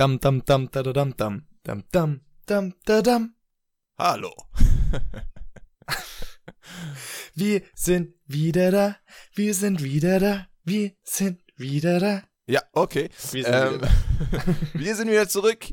Dam, dam, dam, da, da, dam, dam, dam, dam, dam, da, dam. Hallo. Wir sind wieder da, wir sind wieder da, wir sind wieder da. Ja, okay. Wir sind Ähm, wieder wir sind wieder zurück.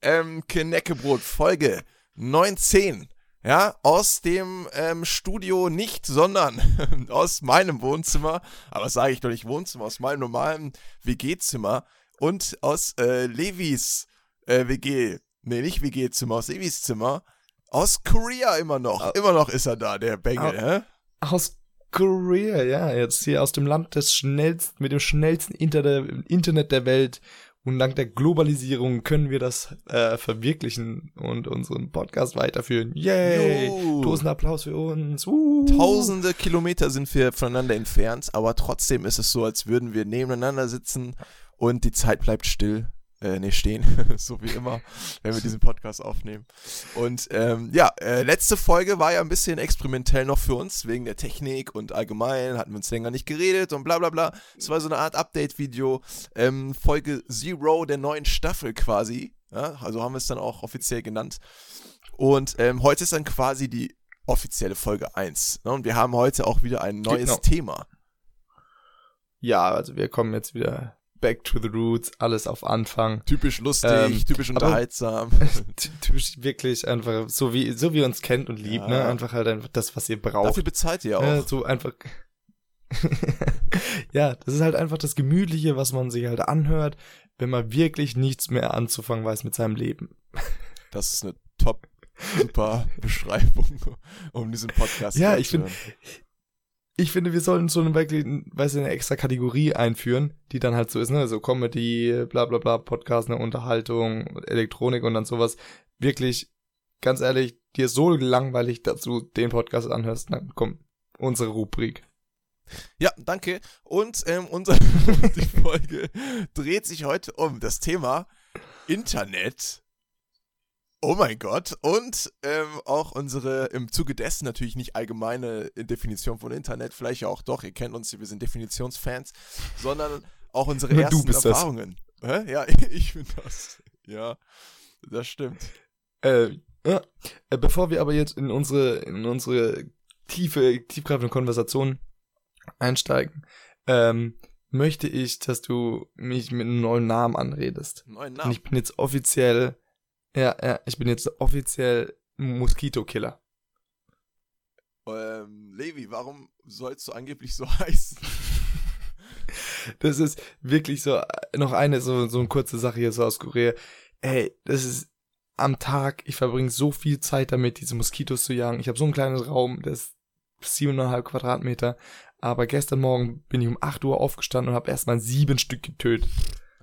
Ähm, Kneckebrot, Folge 19. Ja, aus dem ähm, Studio nicht, sondern aus meinem Wohnzimmer. Aber sage ich doch nicht Wohnzimmer, aus meinem normalen WG-Zimmer. Und aus äh, Levis äh, WG. Nee, nicht WG-Zimmer, aus Levis Zimmer. Aus Korea immer noch. Au- Immer noch ist er da, der Bengel, hä? Aus Korea, ja, jetzt hier aus dem Land des schnellsten, mit dem schnellsten Inter Internet der Welt. Und dank der Globalisierung können wir das äh, verwirklichen und unseren Podcast weiterführen. Yay! Jo. Tausend Applaus für uns. Uh. Tausende Kilometer sind wir voneinander entfernt, aber trotzdem ist es so, als würden wir nebeneinander sitzen und die Zeit bleibt still. Äh, nee, stehen, so wie immer, wenn wir diesen Podcast aufnehmen. Und ähm, ja, äh, letzte Folge war ja ein bisschen experimentell noch für uns, wegen der Technik und allgemein hatten wir uns länger nicht geredet und bla bla bla. Es war so eine Art Update-Video, ähm, Folge Zero der neuen Staffel quasi. Ja, also haben wir es dann auch offiziell genannt. Und ähm, heute ist dann quasi die offizielle Folge 1. Ne? Und wir haben heute auch wieder ein neues Genau. Thema. Ja, also wir kommen jetzt wieder back to the roots, alles auf Anfang. Typisch lustig, Ähm, typisch unterhaltsam. Ty- Typisch wirklich einfach so wie so wie ihr uns kennt und liebt, Ja. ne? Einfach halt einfach das, was ihr braucht. Dafür bezahlt ihr Ja, auch. so einfach. ja, das ist halt einfach das Gemütliche, was man sich halt anhört, wenn man wirklich nichts mehr anzufangen weiß mit seinem Leben. Das ist eine top, super Beschreibung, um diesen Podcast Ja, ich zu find- hören. Ich finde, wir sollten so eine weißt du, eine extra Kategorie einführen, die dann halt so ist, ne, so Comedy, bla bla bla, Podcast, eine Unterhaltung, Elektronik und dann sowas. Wirklich, ganz ehrlich, dir so langweilig, dass du den Podcast anhörst, dann kommt unsere Rubrik. Ja, danke. Und ähm, unser, die Folge dreht sich heute um das Thema Internet. Oh mein Gott. Und ähm, auch unsere, im Zuge dessen natürlich nicht allgemeine Definition von Internet, vielleicht ja auch doch, ihr kennt uns, wir sind Definitionsfans, sondern auch unsere Nur du ersten. Erfahrungen. Hä? Ja, ich bin das. Ja, das stimmt. Äh, ja. Äh, Bevor wir aber jetzt in unsere, in unsere tiefe, tiefgreifende Konversation einsteigen, ähm, möchte ich, dass du mich mit einem neuen Namen anredest. Neuen Und Namen. ich bin jetzt offiziell, ja, ja, ich bin jetzt offiziell Moskito-Killer. Ähm, Levi, warum sollst du angeblich so heißen? Das ist wirklich so, noch eine, so, so eine kurze Sache hier so aus Korea. Ey, das ist am Tag, ich verbringe so viel Zeit damit, diese Moskitos zu jagen. Ich habe so einen kleinen Raum, der ist siebeneinhalb Quadratmeter. Aber gestern Morgen bin ich um 8 Uhr aufgestanden und habe erstmal sieben Stück getötet.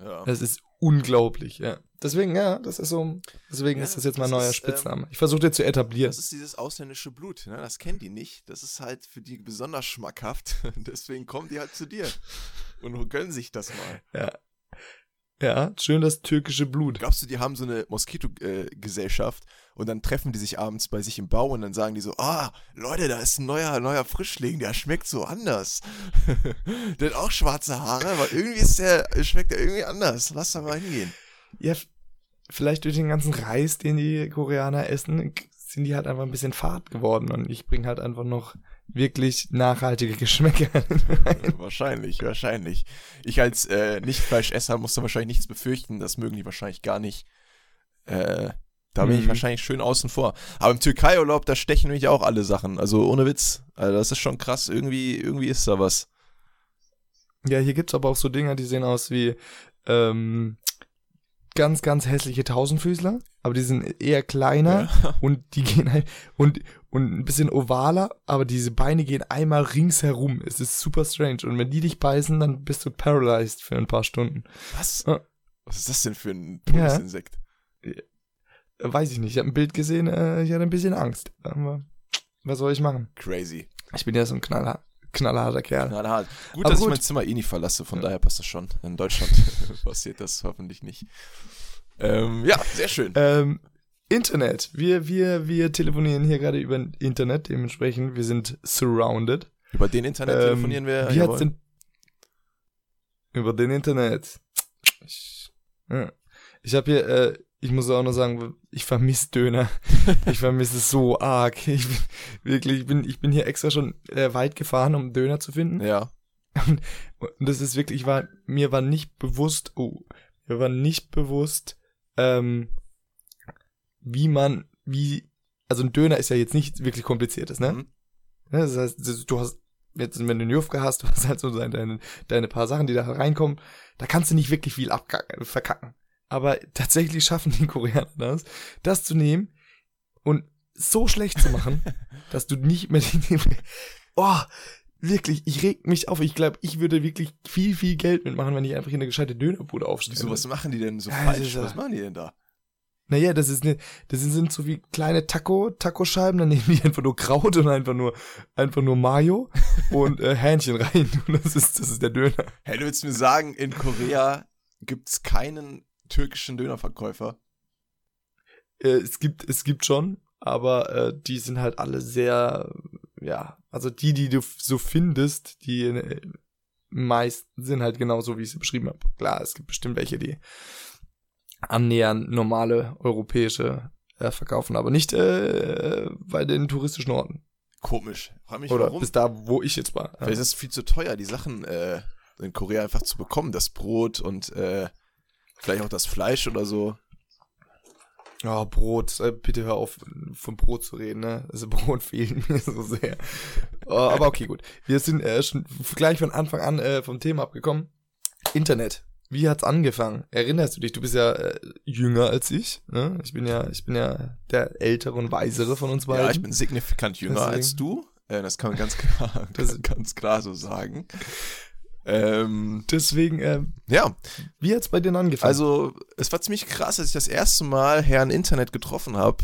Ja. Das ist unglaublich, ja. Deswegen, ja, das ist so, deswegen Ja, ist das jetzt mein das neuer ist, Spitzname. ich versuche den zu etablieren. Das ist dieses ausländische Blut, ne? Das kennen die nicht. Das ist halt für die besonders schmackhaft. Deswegen kommen die halt zu dir und gönnen sich das mal. Ja. Ja, schön das türkische Blut. Glaubst du, die haben so eine Moskito-Gesellschaft und dann treffen die sich abends bei sich im Bau und dann sagen die so, ah, Leute, da ist ein neuer, neuer Frischling, der schmeckt so anders. der hat auch schwarze Haare, aber irgendwie ist der, schmeckt der irgendwie anders. Lass da mal hingehen. Ja, vielleicht durch den ganzen Reis, den die Koreaner essen, sind die halt einfach ein bisschen fad geworden und ich bringe halt einfach noch wirklich nachhaltige Geschmäcker wahrscheinlich, wahrscheinlich. Ich als äh, Nicht-Fleischesser musste wahrscheinlich nichts befürchten. Das mögen die wahrscheinlich gar nicht. Äh, da bin ich Mhm. wahrscheinlich schön außen vor. Aber im Türkei-Urlaub, da stechen nämlich auch alle Sachen. Also ohne Witz. Also das ist schon krass. Irgendwie, irgendwie ist da was. Ja, hier gibt's aber auch so Dinger, die sehen aus wie ähm, ganz, ganz hässliche Tausendfüßler, aber die sind eher kleiner Ja. und die gehen halt und, und ein bisschen ovaler, aber diese Beine gehen einmal ringsherum. Es ist super strange. Und wenn die dich beißen, dann bist du paralyzed für ein paar Stunden. Was? Ah. Was ist das denn für ein Ja. Todesinsekt? Äh, Weiß ich nicht. Ich habe ein Bild gesehen, äh, ich hatte ein bisschen Angst. Aber was soll ich machen? Crazy. Ich bin ja so ein knaller, knallharter Kerl. Knallhart. Gut, Aber dass gut. ich mein Zimmer eh nie verlasse. Von Ja. daher passt das schon. In Deutschland passiert das hoffentlich nicht. Ähm, ja, sehr schön. Ähm, Internet. Wir, wir, wir telefonieren hier gerade über Internet, dementsprechend, wir sind surrounded. Über den Internet Ähm, telefonieren wir. Wie hat's denn über den Internet? Ja. Ich habe hier, äh, ich muss auch noch sagen, ich vermisse Döner. ich vermisse es so arg. Ich bin, wirklich, ich bin, ich bin hier extra schon äh, weit gefahren, um Döner zu finden. Ja. Und, und das ist wirklich, war, mir war nicht bewusst, oh, mir war nicht bewusst, ähm, wie man, wie, also ein Döner ist ja jetzt nicht wirklich kompliziertes, ne? Mhm. Ne, Das heißt, du hast, jetzt, wenn du eine Jufka hast, du hast halt so deine, deine paar Sachen, die da reinkommen, da kannst du nicht wirklich viel abkacken, verkacken. Aber tatsächlich schaffen die Koreaner das, das zu nehmen und so schlecht zu machen, dass du nicht mehr die, oh, wirklich, ich reg mich auf. Ich glaube, ich würde wirklich viel, viel Geld mitmachen, wenn ich einfach hier eine gescheite Dönerbude aufstelle. Wieso, was machen die denn so Ja, falsch? Was machen die denn da? Naja, das ist ne, das sind, sind so wie kleine Taco, Taco-Scheiben, dann nehmen die einfach nur Kraut und einfach nur, einfach nur Mayo und äh, Hähnchen rein. Und das ist, das ist der Döner. Hey, du willst mir sagen, in Korea gibt's keinen türkischen Dönerverkäufer? Äh, es gibt, es gibt schon, aber äh, die sind halt alle sehr, ja, also die, die du so findest, die äh, meisten sind halt genauso, wie ich sie beschrieben habe. Klar, es gibt bestimmt welche, die annähernd normale europäische äh, verkaufen, aber nicht äh, bei den touristischen Orten. Komisch. Frag mich Oder warum. bis da, wo ich jetzt war. Vielleicht ist es viel zu teuer, die Sachen äh, in Korea einfach zu bekommen. Das Brot und äh, vielleicht auch das Fleisch oder so. Ja, Brot, äh, bitte hör auf, von Brot zu reden, ne? Also Brot fehlt mir so sehr. Oh, aber okay, gut. Wir sind äh, schon gleich von Anfang an äh, vom Thema abgekommen. Internet. Wie hat's angefangen? Erinnerst du dich? Du bist ja äh, jünger als ich. Ne? Ich bin ja, ich bin ja der ältere und weisere von uns beiden. Ja, ich bin signifikant jünger Deswegen. als du. Äh, das kann man ganz klar, Das- ganz klar so sagen. Ähm, Deswegen, äh, ja, wie hat's bei dir angefangen? also es war ziemlich krass, als ich das erste Mal Herrn Internet getroffen habe.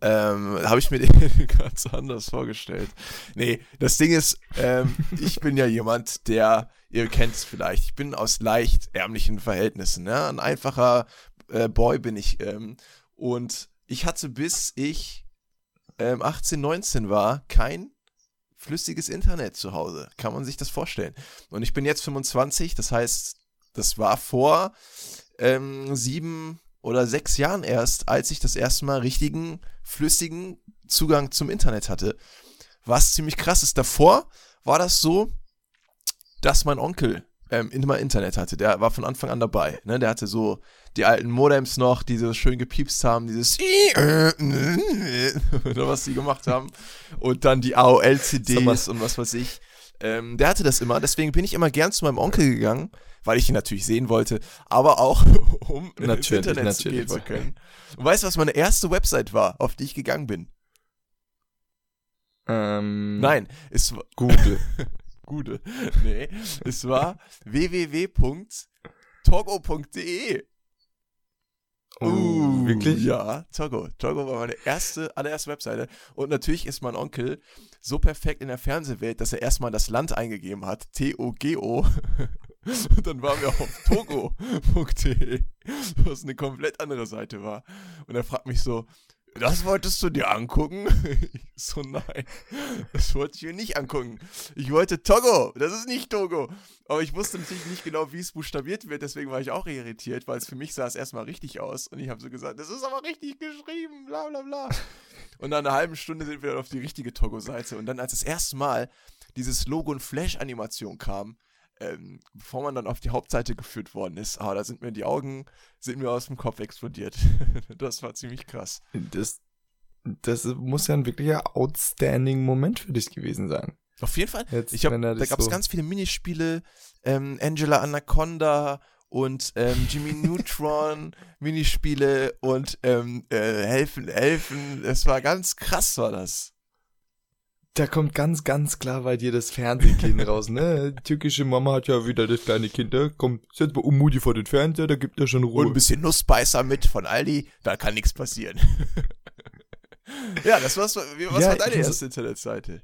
Ähm, habe ich mir den ganz anders vorgestellt. Nee, das Ding ist, ähm, ich bin ja jemand, der, ihr kennt es vielleicht, ich bin aus leicht ärmlichen Verhältnissen. Ne? Ein einfacher äh, Boy bin ich. Ähm, und ich hatte bis ich ähm, 18, 19 war, kein flüssiges Internet zu Hause. Kann man sich das vorstellen. Und ich bin jetzt 25, das heißt, das war vor ähm, sieben oder sechs Jahren erst, als ich das erste Mal richtigen, flüssigen Zugang zum Internet hatte. Was ziemlich krass ist. Davor war das so, dass mein Onkel ähm, immer Internet hatte. Der war von Anfang an dabei. Ne? Der hatte so die alten Modems noch, die so schön gepiepst haben, dieses oder was die gemacht haben. Und dann die AOL-CDs und was weiß ich. Ähm, der hatte das immer, deswegen bin ich immer gern zu meinem Onkel gegangen, weil ich ihn natürlich sehen wollte, aber auch um ins Natürlich, Internet natürlich. gehen zu können. Und weißt du, was meine erste Website war, auf die ich gegangen bin? ähm, Nein, es war Google. gute. Nee, es war www.togo.de. Oh, wirklich? Ja, Togo. Togo war meine erste, allererste Webseite. Und natürlich ist mein Onkel so perfekt in der Fernsehwelt, dass er erstmal das Land eingegeben hat. T-O-G-O. Und dann waren wir auf togo.de, was eine komplett andere Seite war. Und er fragt mich so, das wolltest du dir angucken? So, nein, das wollte ich mir nicht angucken. Ich wollte Togo, das ist nicht Togo. Aber ich wusste natürlich nicht genau, wie es buchstabiert wird, deswegen war ich auch irritiert, weil es für mich sah es erstmal richtig aus. Und ich habe so gesagt, das ist aber richtig geschrieben, bla bla bla. Und nach einer halben Stunde sind wir dann auf die richtige Togo-Seite. Und dann als das erste Mal dieses Logo- und Flash-Animation kam, ähm, bevor man dann auf die Hauptseite geführt worden ist, ah, da sind mir die Augen, sind mir aus dem Kopf explodiert. das war ziemlich krass. Das, das muss ja ein wirklicher outstanding Moment für dich gewesen sein. Auf jeden Fall. Jetzt, Ich hab, da gab es so- ganz viele Minispiele, ähm, Angela Anaconda und ähm, Jimmy Neutron Minispiele und ähm, äh, Helfen, Helfen. Es war ganz krass, war das. Da kommt ganz, ganz klar bei dir das Fernsehkind raus, ne? Türkische Mama hat ja wieder das kleine Kind, da kommt, setz mal Umudi vor den Fernseher, da gibt er schon Und Ruhe. ein bisschen Nussbeißer mit von Aldi, da kann nichts passieren. ja, das war's. Was Ja, war deine erste Internetseite?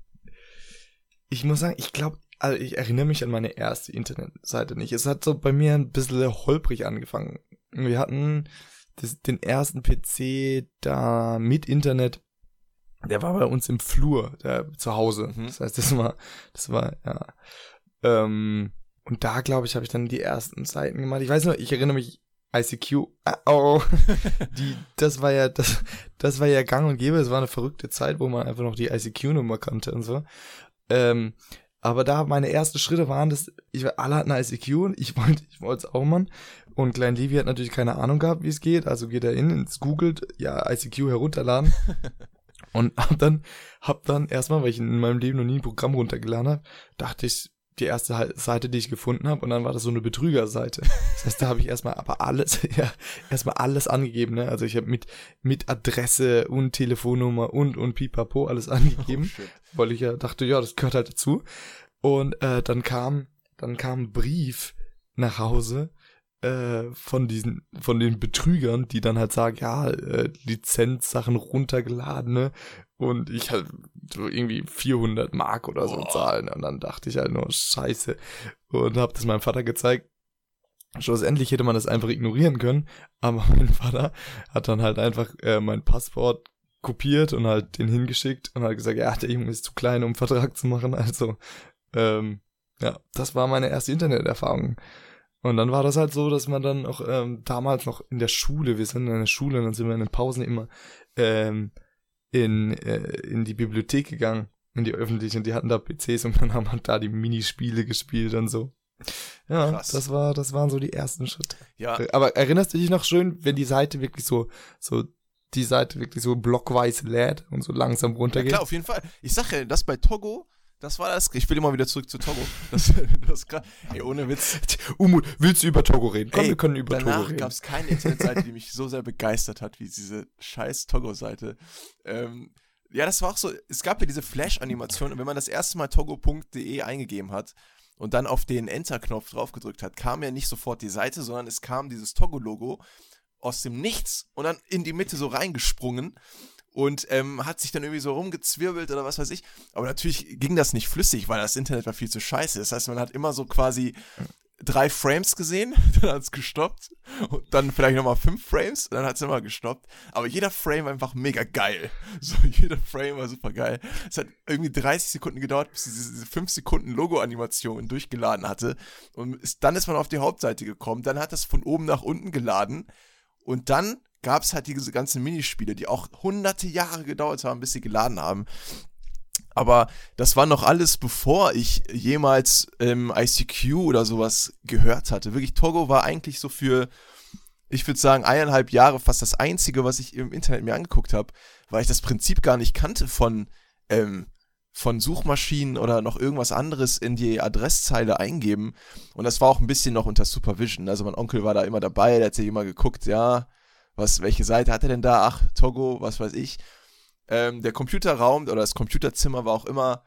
ich muss sagen, ich glaube, also ich erinnere mich an meine erste Internetseite nicht. Es hat so bei mir ein bisschen holprig angefangen. Wir hatten das, den ersten PC da mit Internet. Der war bei uns im Flur, der zu Hause. Mhm. Das heißt, das war, das war, ja. Ähm, und da, glaube ich, habe ich dann die ersten Seiten gemacht. Ich weiß noch, ich erinnere mich ICQ, ah, oh, die, das war ja, das, das war ja gang und gäbe, es war eine verrückte Zeit, wo man einfach noch die ICQ-Nummer kannte und so. Ähm, aber da meine ersten Schritte waren, dass ich alle hatten ICQ und ich wollte, ich wollte es auch machen. Und Klein Levi hat natürlich keine Ahnung gehabt, wie es geht, also geht er in, ins googelt, ja, ICQ herunterladen. und hab dann, hab dann erstmal, weil ich in meinem Leben noch nie ein Programm runtergeladen habe, dachte ich, die erste Seite, die ich gefunden habe, und dann war das so eine Betrügerseite. Das heißt, da habe ich erstmal aber alles, ja, erstmal alles angegeben, ne? Also ich habe mit mit Adresse und Telefonnummer und und Pipapo alles angegeben, oh, weil ich ja dachte, ja, das gehört halt dazu. Und äh, dann kam dann kam ein Brief nach Hause äh, von diesen von den Betrügern, die dann halt sagen, ja, äh, Lizenzsachen runtergeladen, ne? und ich halt so irgendwie 400 Mark oder so zahlen und dann dachte ich halt nur Scheiße und habe das meinem Vater gezeigt. Schlussendlich hätte man das einfach ignorieren können, aber mein Vater hat dann halt einfach äh, mein Passwort kopiert und halt den hingeschickt und hat gesagt, ja, der Junge ist zu klein, um einen Vertrag zu machen. Also, ähm, ja, das war meine erste Interneterfahrung. Und dann war das halt so, dass man dann auch ähm, damals noch in der Schule, wir sind in der Schule, und dann sind wir in den Pausen immer ähm, in, äh, in die Bibliothek gegangen, in die öffentliche, und die hatten da PCs und dann haben wir da die Minispiele gespielt und so. Ja, Krass. das war, das waren so die ersten Schritte. Ja. Aber erinnerst du dich noch schön, wenn die Seite wirklich so, so die Seite wirklich so blockweise lädt und so langsam runtergeht? Ja, klar, auf jeden Fall. Ich sag ja, das bei Togo, das war das. Ich will immer wieder zurück zu Togo. Das, das ey, ohne Witz. Umut, willst du über Togo reden? Komm, ey, wir können über Togo reden. Danach gab es keine Internetseite, die mich so sehr begeistert hat, wie diese scheiß Togo-Seite. Ähm, ja, das war auch so. Es gab ja diese Flash-Animation und wenn man das erste Mal togo.de eingegeben hat und dann auf den Enter-Knopf draufgedrückt hat, kam ja nicht sofort die Seite, sondern es kam dieses Togo-Logo aus dem Nichts und dann in die Mitte so reingesprungen und ähm, hat sich dann irgendwie so rumgezwirbelt oder was weiß ich. Aber natürlich ging das nicht flüssig, weil das Internet war viel zu scheiße. Das heißt, man hat immer so quasi drei Frames gesehen, dann hat es gestoppt und dann vielleicht nochmal fünf Frames, dann hat es immer gestoppt. Aber jeder Frame war einfach mega geil. So, jeder Frame war super geil. Es hat irgendwie 30 Sekunden gedauert, bis diese, diese 5 Sekunden Logo-Animation durchgeladen hatte. Und ist, dann ist man auf die Hauptseite gekommen, dann hat das von oben nach unten geladen und dann gab es halt diese ganzen Minispiele, die auch hunderte Jahre gedauert haben, bis sie geladen haben. Aber das war noch alles, bevor ich jemals ähm, ICQ oder sowas gehört hatte. Wirklich, Togo war eigentlich so für, ich würde sagen, eineinhalb Jahre fast das Einzige, was ich im Internet mir angeguckt habe, weil ich das Prinzip gar nicht kannte von, ähm, von Suchmaschinen oder noch irgendwas anderes in die Adresszeile eingeben. Und das war auch ein bisschen noch unter Supervision. Also mein Onkel war da immer dabei, der hat sich immer geguckt, ja, was, welche Seite hat er denn da? Ach, Togo, was weiß ich. Ähm, der Computerraum oder das Computerzimmer war auch immer,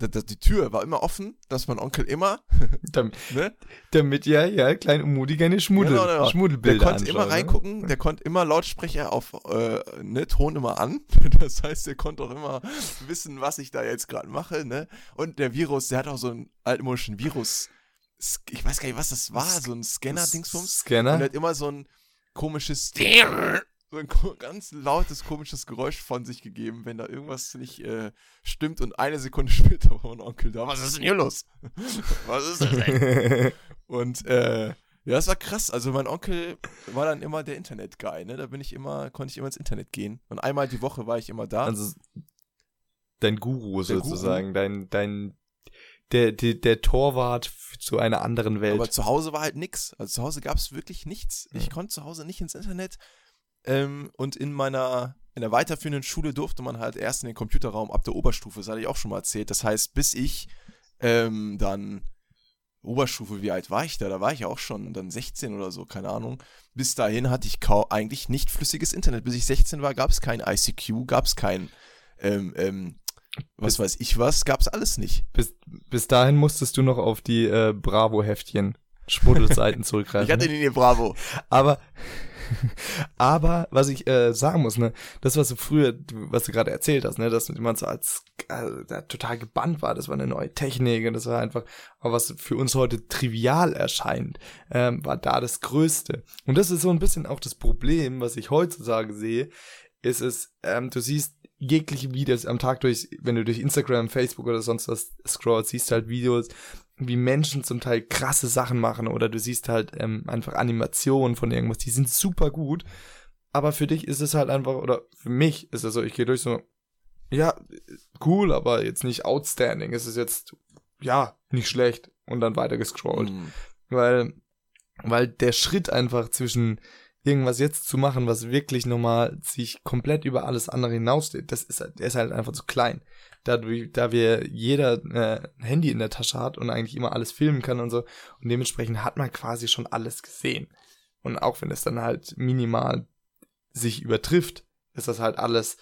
die, Tür war immer offen, dass mein Onkel immer, damit, ne? damit ja, ja, klein und mutig eine Schmuddel, genau, genau. Schmuddelbilder Der konnte immer ne? reingucken, ne? der konnte immer Lautsprecher auf, äh, ne, Ton immer an. Das heißt, der konnte auch immer wissen, was ich da jetzt gerade mache, ne? Und der Virus, der hat auch so einen altmodischen Virus, ich weiß gar nicht, was das war, so ein Scanner-Dingsbums. Scanner? Und der hat immer so ein, komisches, so ein ganz lautes, komisches Geräusch von sich gegeben, wenn da irgendwas nicht äh, stimmt und eine Sekunde später war mein Onkel da. Was ist denn hier los? Was ist das denn? und äh, ja, das war krass. Also mein Onkel war dann immer der Internet-Guy, ne? Da bin ich immer, konnte ich immer ins Internet gehen. Und einmal die Woche war ich immer da. Also dein Guru der sozusagen, Guru. dein, dein der, der, der Torwart zu einer anderen Welt. Aber zu Hause war halt nix. Also zu Hause gab es wirklich nichts. Ich konnte zu Hause nicht ins Internet. Ähm, und in meiner, in der weiterführenden Schule durfte man halt erst in den Computerraum ab der Oberstufe. Das hatte ich auch schon mal erzählt. Das heißt, bis ich ähm, dann Oberstufe, wie alt war ich da? Da war ich auch schon dann 16 oder so, keine Ahnung. Bis dahin hatte ich kaum, eigentlich nicht flüssiges Internet. Bis ich 16 war, gab es kein ICQ, gab es kein ähm, ähm, was bis, weiß ich was, gab's alles nicht. Bis, bis dahin musstest du noch auf die äh, Bravo-Heftchen Schmuddelseiten zurückgreifen. ich hatte nie Bravo. Aber, aber was ich äh, sagen muss, ne, das was du früher, was du gerade erzählt hast, ne, dass man so als äh, total gebannt war, das war eine neue Technik und das war einfach, aber was für uns heute trivial erscheint, ähm, war da das Größte. Und das ist so ein bisschen auch das Problem, was ich heutzutage sehe, ist es, ähm, du siehst jegliche Videos am Tag durch, wenn du durch Instagram, Facebook oder sonst was scrollst, siehst halt Videos, wie Menschen zum Teil krasse Sachen machen oder du siehst halt ähm, einfach Animationen von irgendwas, die sind super gut. Aber für dich ist es halt einfach, oder für mich ist es so, ich gehe durch so, ja, cool, aber jetzt nicht outstanding. Es ist jetzt, ja, nicht schlecht und dann weiter gescrollt. Mhm. Weil, weil der Schritt einfach zwischen irgendwas jetzt zu machen, was wirklich nochmal sich komplett über alles andere hinaussteht, das ist, halt- der ist halt einfach zu klein. Da, da wir jeder äh, ein Handy in der Tasche hat und eigentlich immer alles filmen kann und so, und dementsprechend hat man quasi schon alles gesehen. Und auch wenn es dann halt minimal sich übertrifft, ist das halt alles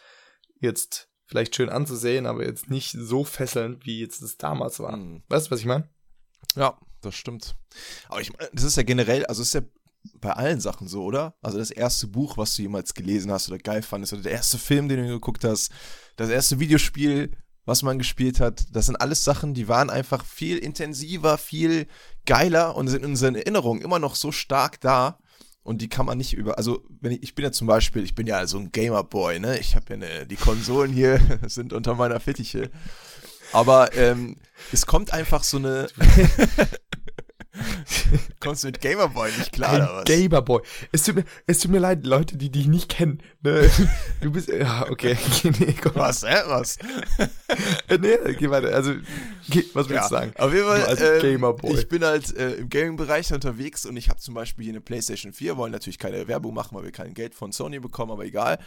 jetzt vielleicht schön anzusehen, aber jetzt nicht so fesselnd, wie jetzt es damals war. Mhm. Weißt du, was ich meine? Ja, das stimmt. Aber ich meine, das ist ja generell, also es ist ja bei allen Sachen so, oder? Also das erste Buch, was du jemals gelesen hast oder geil fandest, oder der erste Film, den du geguckt hast, das erste Videospiel, was man gespielt hat, das sind alles Sachen, die waren einfach viel intensiver, viel geiler und sind in unseren Erinnerungen immer noch so stark da. Und die kann man nicht über, also wenn ich, ich bin ja zum Beispiel, ich bin ja so ein Gamerboy, ne? Ich habe ja eine, die Konsolen hier sind unter meiner Fittiche. Aber ähm, es kommt einfach so eine. Kommst du mit Gamerboy nicht klar, oder Ein was? Gamerboy. Es tut mir, es tut mir leid, Leute, die dich nicht kennen. Ne? Du bist, ja, okay. nee, komm. was, hä? Was? Nee, geh weiter. Also, geh, was willst du sagen? Auf jeden Fall, ähm, Gamerboy. ich bin halt äh, im Gaming-Bereich unterwegs und ich habe zum Beispiel hier eine PlayStation 4, wollen natürlich keine Werbung machen, weil wir kein Geld von Sony bekommen, aber egal.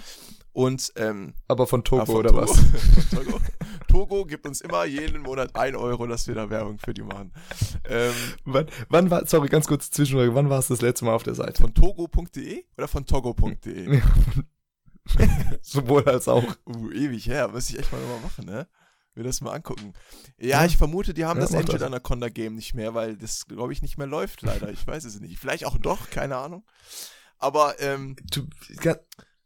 Und ähm, Aber von Togo Ah, von oder Togo. was? Von Togo. Togo gibt uns immer jeden Monat 1 Euro, dass wir da Werbung für die machen. Ähm, Wann, wann war, sorry, ganz kurz Zwischenfrage, wann warst du das letzte Mal auf der Seite? von togo.de oder von togo.de? Sowohl als auch. Uh, ewig her, müsste ich echt mal nochmal machen, ne? Mir das mal angucken. Ja, Ja. ich vermute, die haben Ja, das das. Anaconda Game nicht mehr, weil das, glaube ich, nicht mehr läuft, leider. Ich weiß es nicht. Vielleicht auch doch, keine Ahnung. Aber ähm, Du,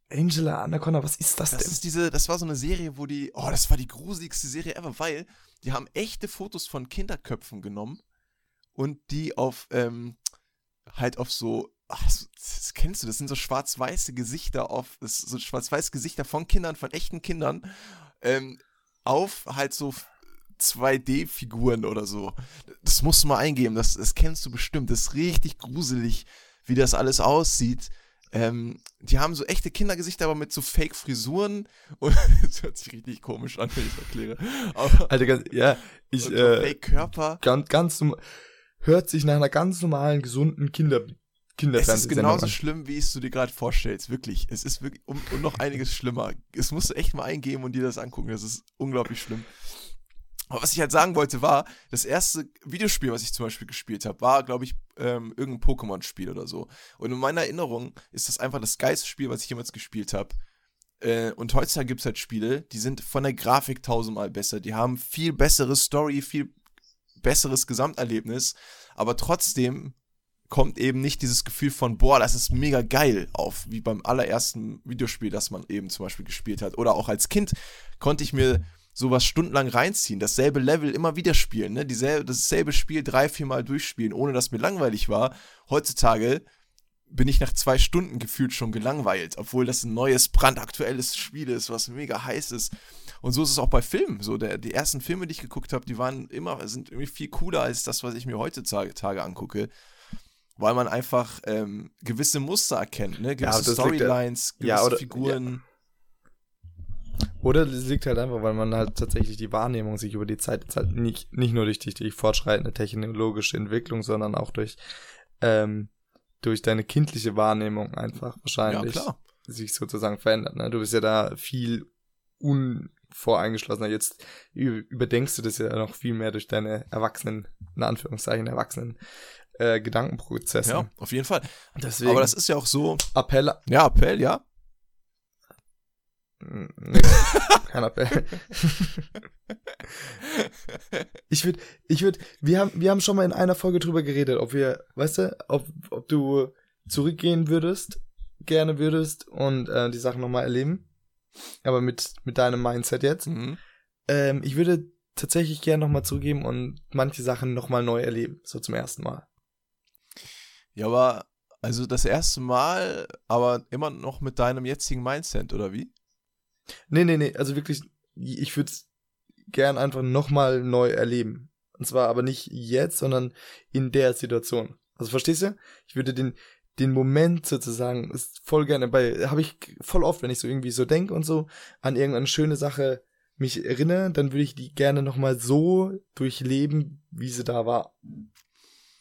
Angela Anaconda, was ist das, das denn? ist diese, das war so eine Serie, wo die, oh, das war die gruseligste Serie ever, weil die haben echte Fotos von Kinderköpfen genommen und die auf, ähm, halt auf so, ach, das, das kennst du, das sind so schwarz-weiße Gesichter auf, das so schwarz-weiße Gesichter von Kindern, von echten Kindern, ähm, auf halt so 2D-Figuren oder so. Das musst du mal eingeben, das, das kennst du bestimmt. Das ist richtig gruselig, wie das alles aussieht. Ähm, die haben so echte Kindergesichter, aber mit so Fake-Frisuren. Und das hört sich richtig komisch an, wenn ich es erkläre. Aber Alter, ganz, ja, ich, äh, Fake-Körper. ganz, ganz, hört sich nach einer ganz normalen, gesunden Kinder, Es ist genauso schlimm, wie es du dir gerade vorstellst, wirklich. Es ist wirklich und, und noch einiges schlimmer. Es musst du echt mal eingeben und dir das angucken. Das ist unglaublich schlimm. Aber was ich halt sagen wollte, war, das erste Videospiel, was ich zum Beispiel gespielt habe, war, glaube ich, ähm, irgendein Pokémon-Spiel oder so. Und in meiner Erinnerung ist das einfach das geilste Spiel, was ich jemals gespielt habe. Äh, und heutzutage gibt es halt Spiele, die sind von der Grafik tausendmal besser. Die haben viel bessere Story, viel besseres Gesamterlebnis. Aber trotzdem kommt eben nicht dieses Gefühl von, boah, das ist mega geil auf, wie beim allerersten Videospiel, das man eben zum Beispiel gespielt hat. Oder auch als Kind konnte ich mir sowas stundenlang reinziehen, dasselbe Level immer wieder spielen, ne? Dieselbe, dasselbe Spiel drei, viermal durchspielen, ohne dass mir langweilig war. Heutzutage bin ich nach zwei Stunden gefühlt schon gelangweilt, obwohl das ein neues, brandaktuelles Spiel ist, was mega heiß ist. Und so ist es auch bei Filmen. So, der, die ersten Filme, die ich geguckt habe, die waren immer, sind irgendwie viel cooler als das, was ich mir heutzutage Tage angucke. Weil man einfach ähm, gewisse Muster erkennt, ne? Gewisse ja- Storylines, gewisse ja, oder- Figuren. Oder es liegt halt einfach, weil man halt tatsächlich die Wahrnehmung sich über die Zeit halt nicht, nicht nur durch die, die fortschreitende technologische Entwicklung, sondern auch durch, ähm, durch deine kindliche Wahrnehmung einfach Ja, wahrscheinlich sich sozusagen verändert. Ne? Du bist ja da viel unvoreingeschlossener. Jetzt überdenkst du das ja noch viel mehr durch deine Erwachsenen, in Anführungszeichen Erwachsenen, äh, Gedankenprozesse. Ja, auf jeden Fall. Deswegen Aber das ist ja auch so. Appell, Ja, Appell, ja. Nee, kein Appell. ich würde, ich würde, wir haben, wir haben schon mal in einer Folge drüber geredet, ob wir, weißt du, ob, ob du zurückgehen würdest, gerne würdest und äh, die Sachen nochmal erleben. Aber mit, mit deinem Mindset jetzt. Mhm. Ähm, ich würde tatsächlich gerne nochmal zurückgeben und manche Sachen nochmal neu erleben, so zum ersten Mal. Ja, aber also das erste Mal, aber immer noch mit deinem jetzigen Mindset, oder wie? Nee, nee, nee, also wirklich, ich würde es gern einfach nochmal neu erleben. Und zwar aber nicht jetzt, sondern in der Situation. Also verstehst du? Ich würde den, den Moment sozusagen ist voll gerne bei, habe ich voll oft, wenn ich so irgendwie so denke und so an irgendeine schöne Sache mich erinnere, dann würde ich die gerne nochmal so durchleben, wie sie da war.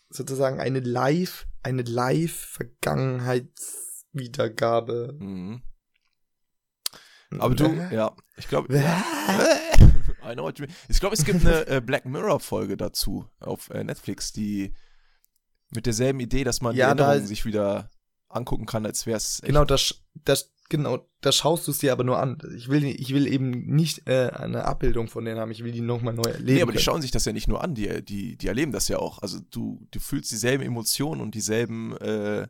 Sozusagen eine Live, eine Live-Vergangenheitswiedergabe. Mhm. Aber du, ja, ich glaube, I know what you mean. Ich glaube, es gibt eine äh, Black Mirror Folge dazu auf äh, Netflix, die mit derselben Idee, dass man Ja, die ist- sich wieder angucken kann, als wäre es Genau, das, das, genau, da schaust du es dir aber nur an. Ich will, ich will eben nicht äh, eine Abbildung von denen haben. Ich will die nochmal neu erleben. Nee, aber die können. schauen sich das ja nicht nur an, die, die, die erleben das ja auch. Also du, du fühlst dieselben Emotionen und dieselben, äh,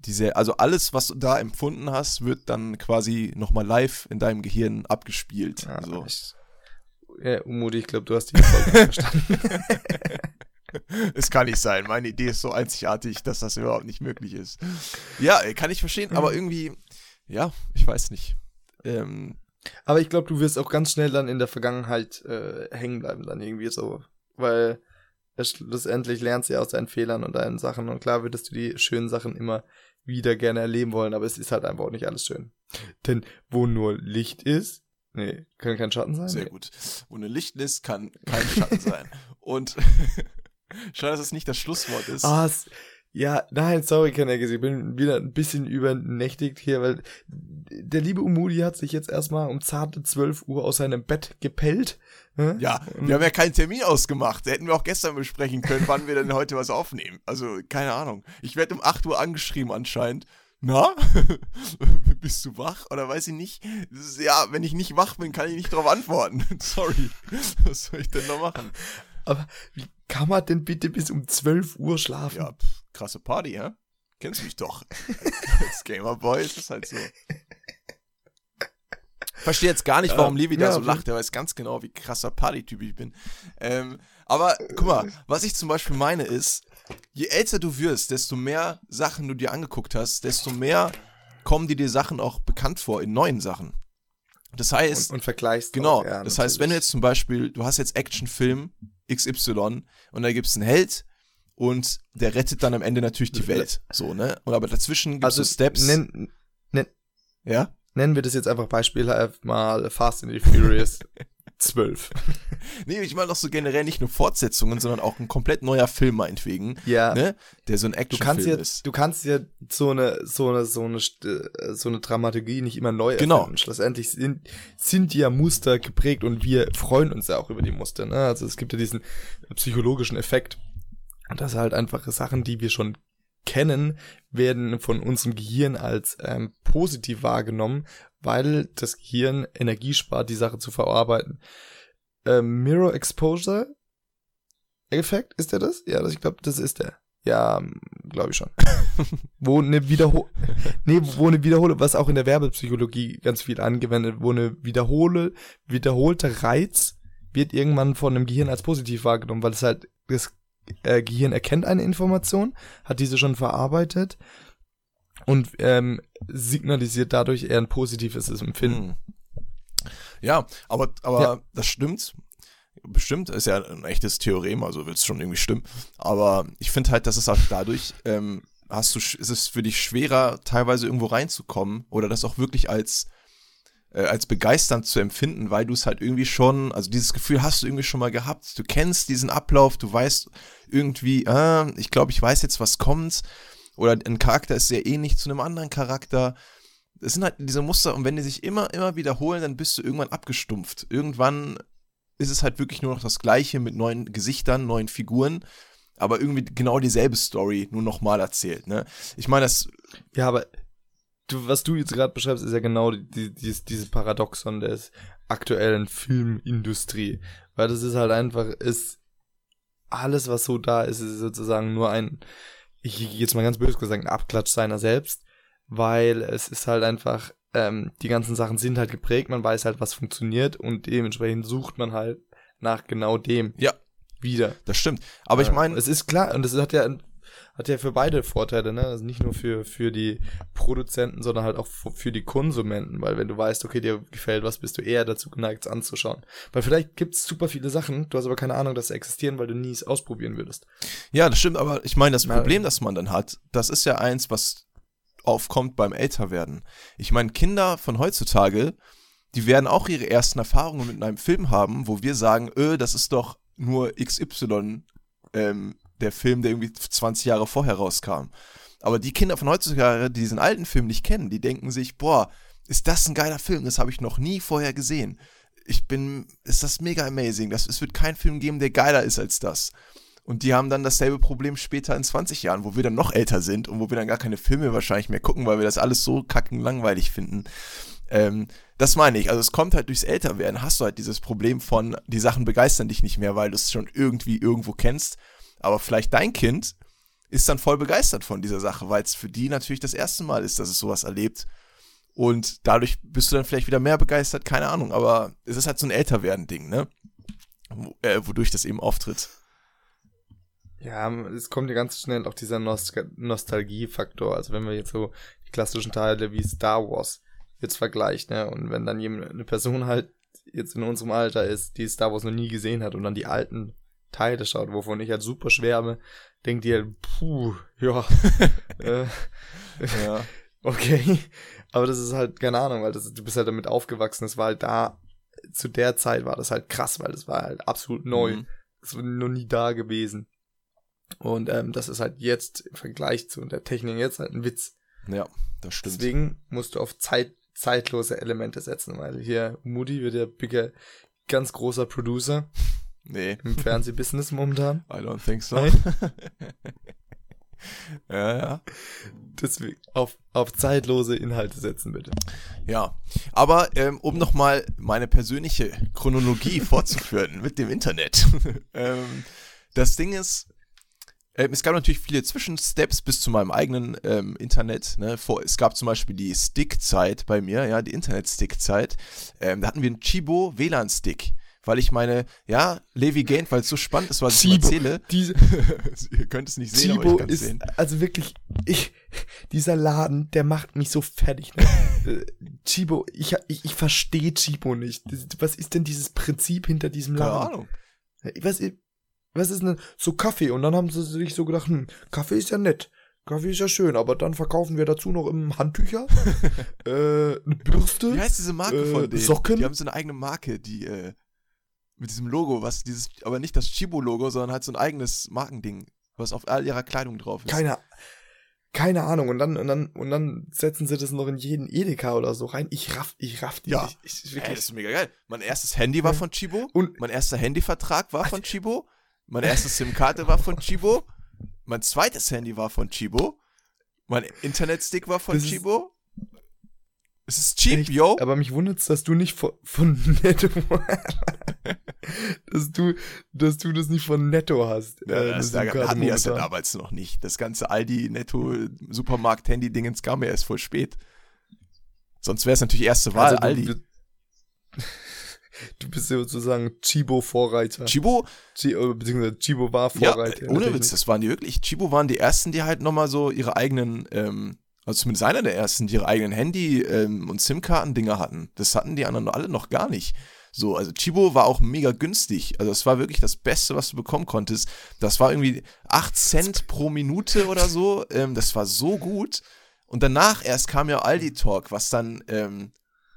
diese, also alles, was du da empfunden hast, wird dann quasi nochmal live in deinem Gehirn abgespielt. Ja, so. ich, ja, Umut, ich glaube, du hast die Folge verstanden. Es kann nicht sein. Meine Idee ist so einzigartig, dass das überhaupt nicht möglich ist. Ja, äh, kann ich verstehen, aber irgendwie, ja, ich weiß nicht. Ähm, Aber ich glaube, du wirst auch ganz schnell dann in der Vergangenheit äh, hängen bleiben, dann irgendwie so. Weil schlussendlich lernst du ja aus deinen Fehlern und deinen Sachen. Und klar würdest du die schönen Sachen immer wieder gerne erleben wollen, aber es ist halt einfach auch nicht alles schön. Denn wo nur Licht ist, nee, kann kein Schatten sein. sehr nee. gut. Wo eine Licht ist, kann kein Schatten sein. Und schade, dass es nicht das Schlusswort ist. Ah, es, ja, nein, sorry, Kanekis, ich bin wieder ein bisschen übernächtigt hier, weil der liebe Umudi hat sich jetzt erstmal um zarte 12 Uhr aus seinem Bett gepellt. ne? Ja, wir haben ja keinen Termin ausgemacht. Hätten wir auch gestern besprechen können, wann wir denn heute was aufnehmen. Also, keine Ahnung. Ich werde um 8 Uhr angeschrieben anscheinend. Na? Bist du wach? Oder weiß ich nicht? Ist, ja, wenn ich nicht wach bin, kann ich nicht darauf antworten. Sorry. Was soll ich denn noch machen? Aber wie kann man denn bitte bis um 12 Uhr schlafen? Ja, pff, krasse Party, hä? Kennst mich doch. Als Gamerboy ist es halt so. Verstehe jetzt gar nicht, warum Levi da Ja, so lacht. Er weiß ganz genau, wie krasser Partytyp ich bin. Ähm, aber guck mal, was ich zum Beispiel meine ist, je älter du wirst, desto mehr Sachen du dir angeguckt hast, desto mehr kommen dir die Sachen auch bekannt vor in neuen Sachen. Das heißt, und, und vergleichst Genau, auch, ja, das heißt, wenn du natürlich. jetzt zum Beispiel, du hast jetzt Actionfilm XY und da gibt's einen Held und der rettet dann am Ende natürlich die Welt. So, ne? Und aber dazwischen gibt's also so Steps. Nenn, nenn, ja? nennen wir das jetzt einfach beispielhaft mal Fast and the Furious 12. Nee, ich meine doch so generell nicht nur Fortsetzungen, sondern auch ein komplett neuer Film meinetwegen, Ja, ne? Der so ein du Actionfilm kannst ja, ist. du kannst ja so eine, so eine, so eine, so eine Dramaturgie nicht immer neu Genau. erfinden. Schlussendlich sind, sind die ja Muster geprägt und wir freuen uns ja auch über die Muster, ne? Also es gibt ja diesen psychologischen Effekt. Und das halt einfach Sachen, die wir schon kennen, werden von unserem Gehirn als ähm, positiv wahrgenommen, weil das Gehirn Energie spart, die Sache zu verarbeiten. Ähm, Mirror Exposure Effekt, ist der das? Ja, das, ich glaube, das ist der. Ja, glaube ich schon. wo eine Wiederhol nee, wo eine Wiederhole, was auch in der Werbepsychologie ganz viel angewendet, wo eine wiederhole, wiederholte Reiz wird irgendwann von dem Gehirn als positiv wahrgenommen, weil es halt das äh, Gehirn erkennt eine Information, hat diese schon verarbeitet und ähm, signalisiert dadurch eher ein positives Empfinden. Hm. Ja, aber, aber Ja. das stimmt. Bestimmt, ist ja ein echtes Theorem, also wird es schon irgendwie stimmen. Aber ich finde halt, dass es auch dadurch, ähm, hast du, ist es für dich schwerer, teilweise irgendwo reinzukommen oder das auch wirklich als, äh, als begeisternd zu empfinden, weil du es halt irgendwie schon, also dieses Gefühl hast du irgendwie schon mal gehabt. Du kennst diesen Ablauf, du weißt irgendwie, äh, ich glaube, ich weiß jetzt, was kommt. Oder ein Charakter ist sehr ähnlich zu einem anderen Charakter es sind halt diese Muster und wenn die sich immer, immer wiederholen, dann bist du irgendwann abgestumpft. Irgendwann ist es halt wirklich nur noch das Gleiche mit neuen Gesichtern, neuen Figuren, aber irgendwie genau dieselbe Story, nur nochmal erzählt, ne? Ich meine, das, Ja, aber du, was du jetzt gerade beschreibst, ist ja genau die, dieses, dieses Paradoxon des aktuellen Filmindustrie. Weil das ist halt einfach, ist alles, was so da ist, ist sozusagen nur ein, ich jetzt mal ganz böse gesagt, ein Abklatsch seiner selbst, weil es ist halt einfach, ähm, die ganzen Sachen sind halt geprägt, man weiß halt, was funktioniert und dementsprechend sucht man halt nach genau dem Ja. wieder. das stimmt. Aber ich Äh, meine, es ist klar, und es hat ja, hat ja für beide Vorteile, ne? Also nicht nur für, für die Produzenten, sondern halt auch für die Konsumenten, weil wenn du weißt, okay, dir gefällt was, bist du eher dazu geneigt, es anzuschauen. Weil vielleicht gibt's super viele Sachen, du hast aber keine Ahnung, dass sie existieren, weil du nie es ausprobieren würdest. Ja, das stimmt, aber ich meine, das Problem, das man dann hat, das ist ja eins, was aufkommt beim Älterwerden. Ich meine, Kinder von heutzutage, die werden auch ihre ersten Erfahrungen mit einem Film haben, wo wir sagen, öh, das ist doch nur XY, ähm, der Film, der irgendwie 20 Jahre vorher rauskam. Aber die Kinder von heutzutage, die diesen alten Film nicht kennen, die denken sich, boah, ist das ein geiler Film, das habe ich noch nie vorher gesehen. Ich bin, ist das mega amazing. Das, es wird keinen Film geben, der geiler ist als das. Und die haben dann dasselbe Problem später in 20 Jahren, wo wir dann noch älter sind und wo wir dann gar keine Filme wahrscheinlich mehr gucken, weil wir das alles so kacken langweilig finden. Ähm, das meine ich. Also es kommt halt durchs Älterwerden, hast du halt dieses Problem von, die Sachen begeistern dich nicht mehr, weil du es schon irgendwie irgendwo kennst. Aber vielleicht dein Kind ist dann voll begeistert von dieser Sache, weil es für die natürlich das erste Mal ist, dass es sowas erlebt. Und dadurch bist du dann vielleicht wieder mehr begeistert, keine Ahnung. Aber es ist halt so ein Älterwerden-Ding, ne? Äh, wodurch das eben auftritt. Ja, es kommt ja ganz schnell auch dieser Nost Nostalgiefaktor. Also wenn wir jetzt so die klassischen Teile wie Star Wars jetzt vergleicht, ne? Und wenn dann jemand, eine Person halt jetzt in unserem Alter ist, die Star Wars noch nie gesehen hat und dann die alten Teile schaut, wovon ich halt super schwärme, denkt ihr, puh, ja, äh, ja. okay. Aber das ist halt, keine Ahnung, weil das, du bist halt damit aufgewachsen. Es war halt da, zu der Zeit war das halt krass, weil das war halt absolut neu. Mhm. Das war noch nie da gewesen. Und ähm, das ist halt jetzt im Vergleich zu der Technik jetzt halt ein Witz. Ja, das stimmt. Deswegen musst du auf Zeit, zeitlose Elemente setzen, weil hier Moody wird ja bigger, ganz großer Producer. Nee. Im Fernsehbusiness momentan. I don't think so. ja, ja. Deswegen auf, auf zeitlose Inhalte setzen, bitte. Ja, aber ähm, um nochmal meine persönliche Chronologie fortzuführen mit dem Internet. ähm, das Ding ist, ähm, es gab natürlich viele Zwischensteps bis zu meinem eigenen ähm, Internet. Ne? Vor, es gab zum Beispiel die Stick-Zeit bei mir, ja, die Internet-Stick-Zeit. Ähm, da hatten wir einen Chibo WLAN-Stick weil ich meine, ja, Levi Gain, weil es so spannend ist, was ich erzähle. Diese, Ihr könnt es nicht sehen, Chibo aber ich kann es sehen. Also wirklich, ich, dieser Laden, der macht mich so fertig. Ne? Äh, Chibo, ich, ich, ich verstehe Chibo nicht. Was ist denn dieses Prinzip hinter diesem Laden? Keine Ahnung. Was, was ist denn so Kaffee? Und dann haben sie sich so gedacht, hm, Kaffee ist ja nett. Kaffee ist ja schön, aber dann verkaufen wir dazu noch im Handtücher, äh, eine Bürste. Wie heißt diese Marke äh, von denen? Socken. Die haben so eine eigene Marke, die, äh, mit diesem Logo, was dieses, aber nicht das Chibo-Logo, sondern halt so ein eigenes Markending, was auf all ihrer Kleidung drauf ist. Keine, keine Ahnung. Und dann, und dann, und dann setzen sie das noch in jeden Edeka oder so rein. Ich raff, ich raff die. Ja, ich, ich, wirklich. Ey, das ist mega geil. Mein erstes Handy war von Chibo. Und mein erster Handyvertrag war von Chibo. Meine erste SIM-Karte war von Chibo. Mein zweites Handy war von Chibo. Mein Internetstick war von das Chibo. Es ist cheap, Echt? yo. Aber mich wundert's, dass du nicht von, von Netto, dass du, dass du das nicht von Netto hast. Ja, äh, das, da hatten die das ja damals noch nicht. Das ganze Aldi, Netto, Supermarkt, Handy-Dingens kam ja erst voll spät. Sonst wäre es natürlich erste Wahl, also, Aldi. Du, du bist sozusagen Chibo-Vorreiter. Chibo? Chibo, beziehungsweise Chibo war Vorreiter. Ja, ohne Witz, das waren die wirklich. Chibo waren die ersten, die halt nochmal so ihre eigenen ähm, also zumindest einer der ersten, die ihre eigenen Handy- ähm, und SIM-Karten-Dinger hatten. Das hatten die anderen alle noch gar nicht. So, also Chibo war auch mega günstig. Also es war wirklich das Beste, was du bekommen konntest. Das war irgendwie 8 Cent pro Minute oder so. Ähm, das war so gut. Und danach erst kam ja Aldi Talk, was dann, ähm,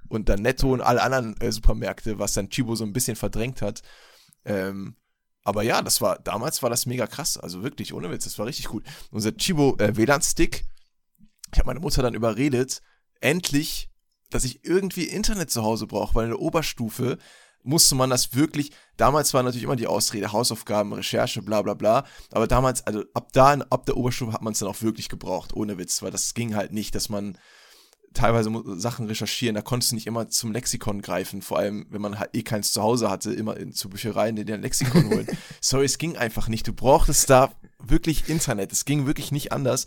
und dann Netto und alle anderen äh, Supermärkte, was dann Chibo so ein bisschen verdrängt hat. Ähm, aber ja, das war, damals war das mega krass. Also wirklich, ohne Witz, das war richtig gut. Unser Chibo äh, WLAN-Stick, ich habe meine Mutter dann überredet, endlich, dass ich irgendwie Internet zu Hause brauche, weil in der Oberstufe musste man das wirklich, damals war natürlich immer die Ausrede, Hausaufgaben, Recherche, bla bla bla, aber damals, also ab da, ab der Oberstufe hat man es dann auch wirklich gebraucht, ohne Witz, weil das ging halt nicht, dass man teilweise Sachen recherchieren, da konntest du nicht immer zum Lexikon greifen, vor allem, wenn man halt eh keins zu Hause hatte, immer in, zur Bücherei in den Lexikon holen. Sorry, es ging einfach nicht, du brauchtest da wirklich Internet, es ging wirklich nicht anders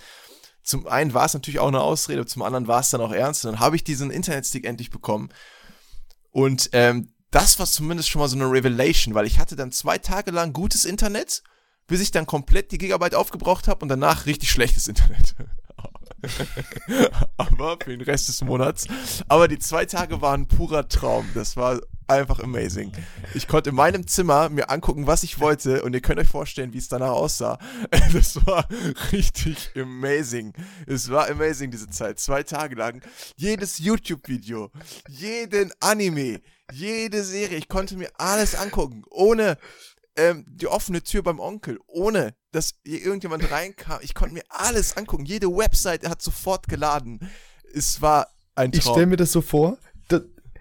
zum einen war es natürlich auch eine Ausrede, zum anderen war es dann auch ernst. Und dann habe ich diesen Internetstick endlich bekommen. Und ähm, das war zumindest schon mal so eine Revelation, weil ich hatte dann zwei Tage lang gutes Internet, bis ich dann komplett die Gigabyte aufgebraucht habe und danach richtig schlechtes Internet. aber für den Rest des Monats. Aber die zwei Tage waren purer Traum. Das war einfach amazing. Ich konnte in meinem Zimmer mir angucken, was ich wollte und ihr könnt euch vorstellen, wie es danach aussah. Das war richtig amazing. Es war amazing diese Zeit. Zwei Tage lang. Jedes YouTube-Video, jeden Anime, jede Serie. Ich konnte mir alles angucken, ohne ähm, die offene Tür beim Onkel, ohne dass hier irgendjemand reinkam. Ich konnte mir alles angucken. Jede Website hat sofort geladen. Es war ein Traum. Ich stelle mir das so vor,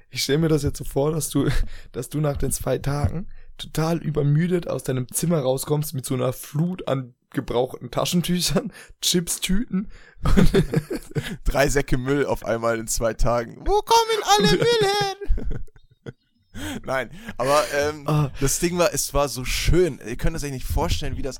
ich stelle mir das jetzt so vor, dass du, dass du nach den zwei Tagen total übermüdet aus deinem Zimmer rauskommst mit so einer Flut an gebrauchten Taschentüchern, Chipstüten. Drei Säcke Müll auf einmal in zwei Tagen. Wo kommen alle Müll hin? Nein, aber ähm, oh. das Ding war, es war so schön. Ihr könnt euch nicht vorstellen, wie das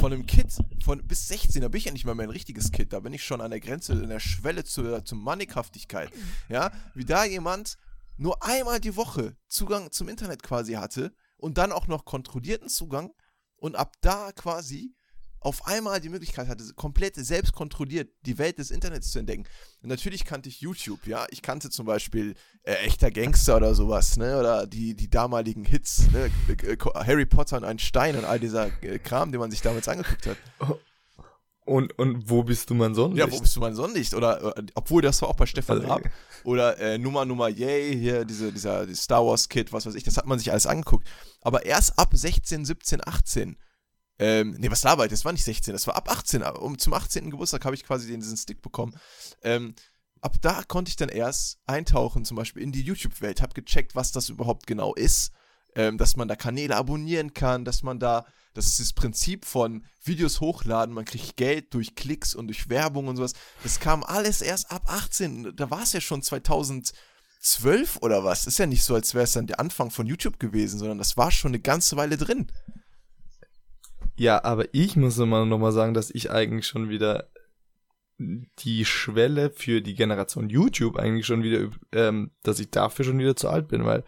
von einem Kid von bis 16, da bin ich ja nicht mal mehr ein richtiges Kid, da bin ich schon an der Grenze, an der Schwelle zur, zur Mannigkraftigkeit. Ja, wie da jemand nur einmal die Woche Zugang zum Internet quasi hatte und dann auch noch kontrollierten Zugang und ab da quasi auf einmal die Möglichkeit hatte, komplett selbst kontrolliert die Welt des Internets zu entdecken. Und natürlich kannte ich YouTube, ja. Ich kannte zum Beispiel äh, echter Gangster oder sowas, ne? Oder die, die damaligen Hits, ne? Äh, Harry Potter und ein Stein und all dieser äh, Kram, den man sich damals angeguckt hat. Und, und wo bist du mein Sonnenlicht? Ja, wo bist du mein Sonnenlicht? Oder, äh, obwohl das war auch bei Stefan also. Oder äh, Nummer Nummer Yay, hier diese, dieser die Star Wars Kit, was weiß ich, das hat man sich alles angeguckt. Aber erst ab 16, 17, 18 ähm, nee, was laber ich? Das war nicht 16, das war ab 18. Um, zum 18. Geburtstag habe ich quasi den, diesen Stick bekommen. Ähm, ab da konnte ich dann erst eintauchen, zum Beispiel in die YouTube-Welt, habe gecheckt, was das überhaupt genau ist. Ähm, dass man da Kanäle abonnieren kann, dass man da, das ist das Prinzip von Videos hochladen, man kriegt Geld durch Klicks und durch Werbung und sowas. Das kam alles erst ab 18. Da war es ja schon 2012 oder was. Ist ja nicht so, als wäre es dann der Anfang von YouTube gewesen, sondern das war schon eine ganze Weile drin. Ja, aber ich muss immer noch mal sagen, dass ich eigentlich schon wieder die Schwelle für die Generation YouTube eigentlich schon wieder, ähm, dass ich dafür schon wieder zu alt bin, weil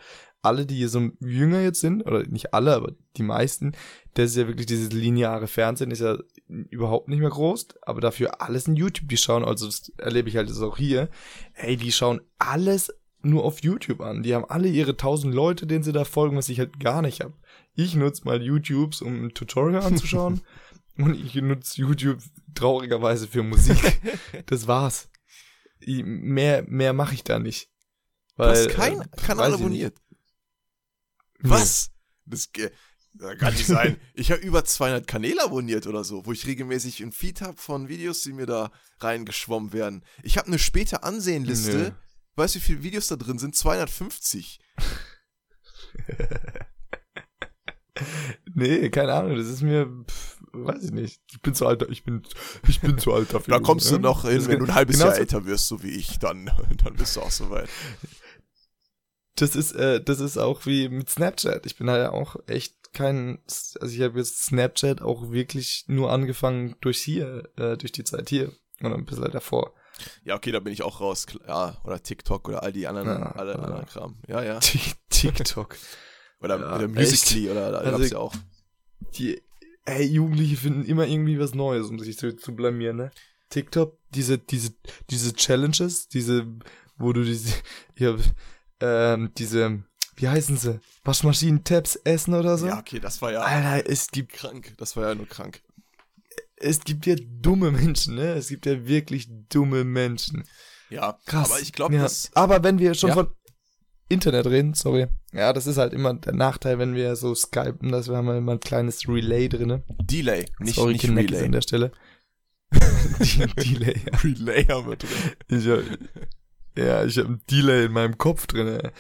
alle, die hier so jünger jetzt sind, oder nicht alle, aber die meisten, das ist ja wirklich dieses lineare Fernsehen, ist ja überhaupt nicht mehr groß, aber dafür alles in YouTube, die schauen, also das erlebe ich halt jetzt auch hier, ey, die schauen alles nur auf YouTube an. Die haben alle ihre tausend Leute, denen sie da folgen, was ich halt gar nicht hab. Ich nutze mal YouTubes, um ein Tutorial anzuschauen. und ich nutze YouTube traurigerweise für Musik. Das war's. Ich, mehr mehr mache ich da nicht. Weil, du hast keinen äh, Kanal abonniert. Was? Das kann nicht sein. Ich habe über 200 Kanäle abonniert oder so, wo ich regelmäßig ein Feed habe von Videos, die mir da reingeschwommen werden. Ich habe eine später Ansehenliste. Nö. Weißt du, wie viele Videos da drin sind? 250. nee, keine Ahnung, das ist mir, pff, weiß ich nicht. Ich bin zu alt, ich bin, ich bin zu alt dafür. Da kommst du noch hin, wenn du ein halbes Jahr älter wirst, so wie ich, dann, dann bist du auch so weit. Das ist, äh, das ist auch wie mit Snapchat. Ich bin halt ja auch echt kein, also ich habe jetzt Snapchat auch wirklich nur angefangen durch hier, äh, durch die Zeit hier oder ein bisschen davor. Ja, okay, da bin ich auch raus. Ja, oder TikTok oder all die anderen, ja, alle ja. anderen Kram. Ja, ja. TikTok. Oder, ja, oder Musically, echt? oder da also, gab's ja auch. Die, ey, Jugendliche finden immer irgendwie was Neues, um sich zu, zu blamieren, ne? TikTok, diese, diese, diese Challenges, diese, wo du diese, ja, ähm, diese, wie heißen sie? Waschmaschinen-Tabs essen oder so? Ja, okay, das war ja. Alter, es gibt. Krank, das war ja nur krank. Es gibt ja dumme Menschen, ne? Es gibt ja wirklich dumme Menschen. Ja, krass. Aber ich glaube, ja. Aber wenn wir schon ja. von Internet reden, sorry. Ja, das ist halt immer der Nachteil, wenn wir so skypen, dass wir haben immer ein kleines Relay drinne. Delay, nicht, sorry, nicht Relay. an der Stelle. Delay. Ja. Relay haben wir drin. Ich ja, ich habe ein Delay in meinem Kopf drinne.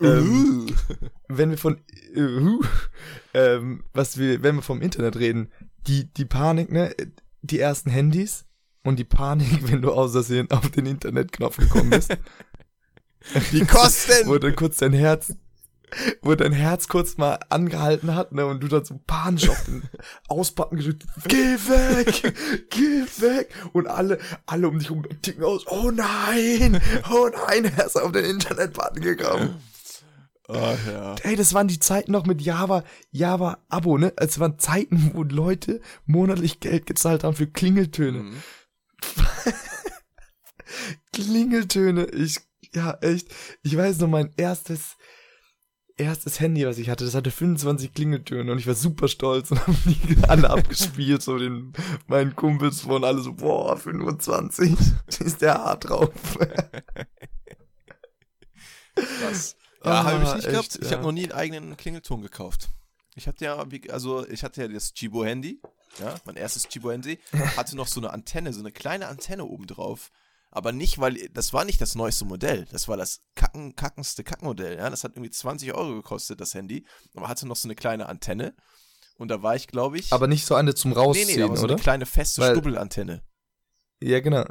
Ähm, wenn wir von uh, ähm, was wir, wenn wir vom Internet reden, die die Panik, ne, die ersten Handys und die Panik, wenn du außersehen auf den Internetknopf gekommen bist. Die Kosten! wo dann kurz dein Herz, wo dein Herz kurz mal angehalten hat, ne, und du dann so panisch auf den Auspacken gedrückt, geh weg, geh weg, und alle, alle um dich rum ticken aus, oh nein, oh nein, er ist auf den Internetbutton gekommen. Ah, ja. Ey, das waren die Zeiten noch mit Java, Java Abo, ne? Es waren Zeiten, wo Leute monatlich Geld gezahlt haben für Klingeltöne. Mhm. Klingeltöne, ich, ja, echt. Ich weiß noch, mein erstes, erstes Handy, was ich hatte, das hatte 25 Klingeltöne und ich war super stolz und haben die alle abgespielt, so den, meinen Kumpels waren alle so, boah, 25, ist der hart drauf. Krass. Ja, Ah, habe ich nicht echt, gehabt. Ich ja. habe noch nie einen eigenen Klingelton gekauft. Ich hatte ja, also ich hatte ja das Chibo-Handy, ja, mein erstes Chibo-Handy, hatte noch so eine Antenne, so eine kleine Antenne oben drauf. Aber nicht, weil, das war nicht das neueste Modell, das war das kacken, kackenste Kackmodell, ja. Das hat irgendwie 20 Euro gekostet, das Handy, aber hatte noch so eine kleine Antenne. Und da war ich, glaube ich. Aber nicht so eine zum nee, nee, Rausziehen, aber so oder? eine kleine feste Weil- Stubbelantenne. Ja, genau.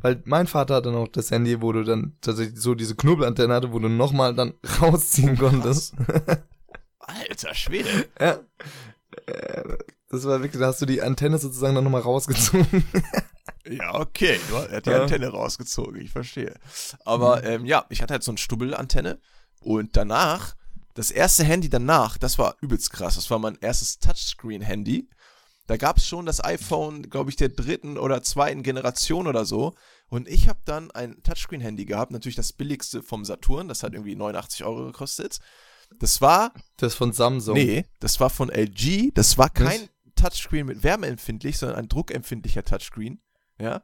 Weil mein Vater hatte noch das Handy, wo du dann tatsächlich so diese Knubbelantenne hatte, wo du nochmal dann rausziehen konntest. Alter Schwede. ja. Äh, Das war wirklich, da hast du die Antenne sozusagen dann nochmal rausgezogen. Ja, okay. Du, er hat die Ja. Antenne rausgezogen, ich verstehe. Aber Mhm. ähm, ja, ich hatte halt so eine Stubbelantenne und danach, das erste Handy danach, das war übelst krass. Das war mein erstes Touchscreen-Handy. Da gab es schon das iPhone, glaube ich, der dritten oder zweiten Generation oder so. Und ich habe dann ein Touchscreen-Handy gehabt, natürlich das billigste vom Saturn, das hat irgendwie 89 Euro gekostet. Das war Das von Samsung. Nee, das war von LG. Das war kein Nicht? Touchscreen mit wärmeempfindlich, sondern ein druckempfindlicher Touchscreen. Ja.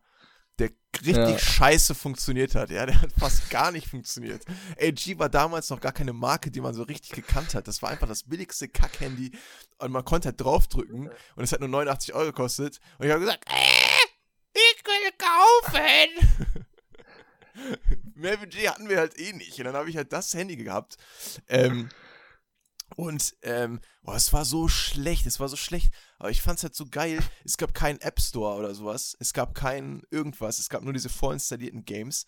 Der richtig Ja. scheiße funktioniert hat. Ja, der hat fast gar nicht funktioniert. LG war damals noch gar keine Marke, die man so richtig gekannt hat. Das war einfach das billigste Kack-Handy. Und man konnte halt draufdrücken. Und es hat nur 89 Euro gekostet. Und ich habe gesagt, äh, ich will kaufen. Mehr Budget hatten wir halt eh nicht. Und dann habe ich halt das Handy gehabt. Ähm, und ähm, boah, es war so schlecht, es war so schlecht. Aber ich fand es halt so geil. Es gab keinen App Store oder sowas. Es gab kein irgendwas. Es gab nur diese vorinstallierten Games.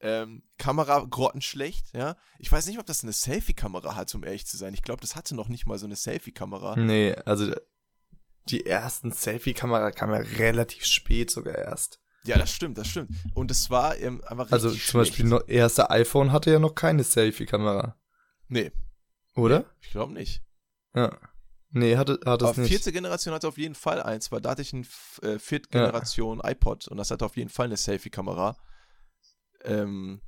Ähm, Kamera grottenschlecht, ja. Ich weiß nicht, ob das eine Selfie-Kamera hat, um ehrlich zu sein. Ich glaube, das hatte noch nicht mal so eine Selfie-Kamera. Nee, also die ersten Selfie-Kamera kamen ja relativ spät sogar erst. Ja, das stimmt, das stimmt. Und es war ähm, einfach richtig Also zum schlecht. Beispiel noch, erste iPhone hatte ja noch keine Selfie-Kamera, Nee, oder? ich glaube nicht. Ja. Nee, hatte, hatte es Aber nicht. vierte Generation hatte auf jeden Fall eins, weil da hatte ich ein äh, Viertgeneration iPod und das hatte auf jeden Fall eine Selfie-Kamera. Ähm,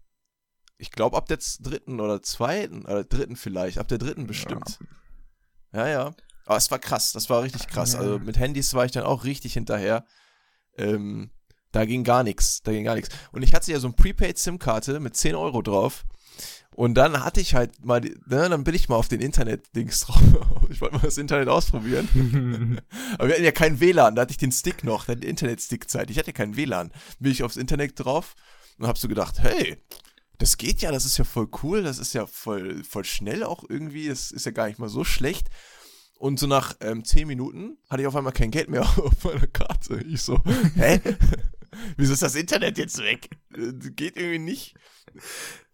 ich glaube ab der dritten oder zweiten, oder dritten vielleicht, ab der dritten bestimmt. Ja, ja. Aber es war krass, das war richtig krass. Ja. Also mit Handys war ich dann auch richtig hinterher. Ähm, da ging gar nichts, da ging gar nichts. Und ich hatte ja so eine Prepaid-SIM-Karte mit 10 Euro drauf. Und dann hatte ich halt mal, ne, dann bin ich mal auf den Internet-Dings drauf. Ich wollte mal das Internet ausprobieren. Aber wir hatten ja kein WLAN, da hatte ich den Stick noch, die Internet-Stick-Zeit. Ich hatte keinen WLAN. Bin ich aufs Internet drauf und hab so gedacht, hey, das geht ja, das ist ja voll cool, das ist ja voll, voll schnell auch irgendwie, das ist ja gar nicht mal so schlecht. Und so nach ähm, 10 Minuten hatte ich auf einmal kein Geld mehr auf meiner Karte. Ich so, hä? Wieso ist das Internet jetzt weg? Äh, Geht irgendwie nicht.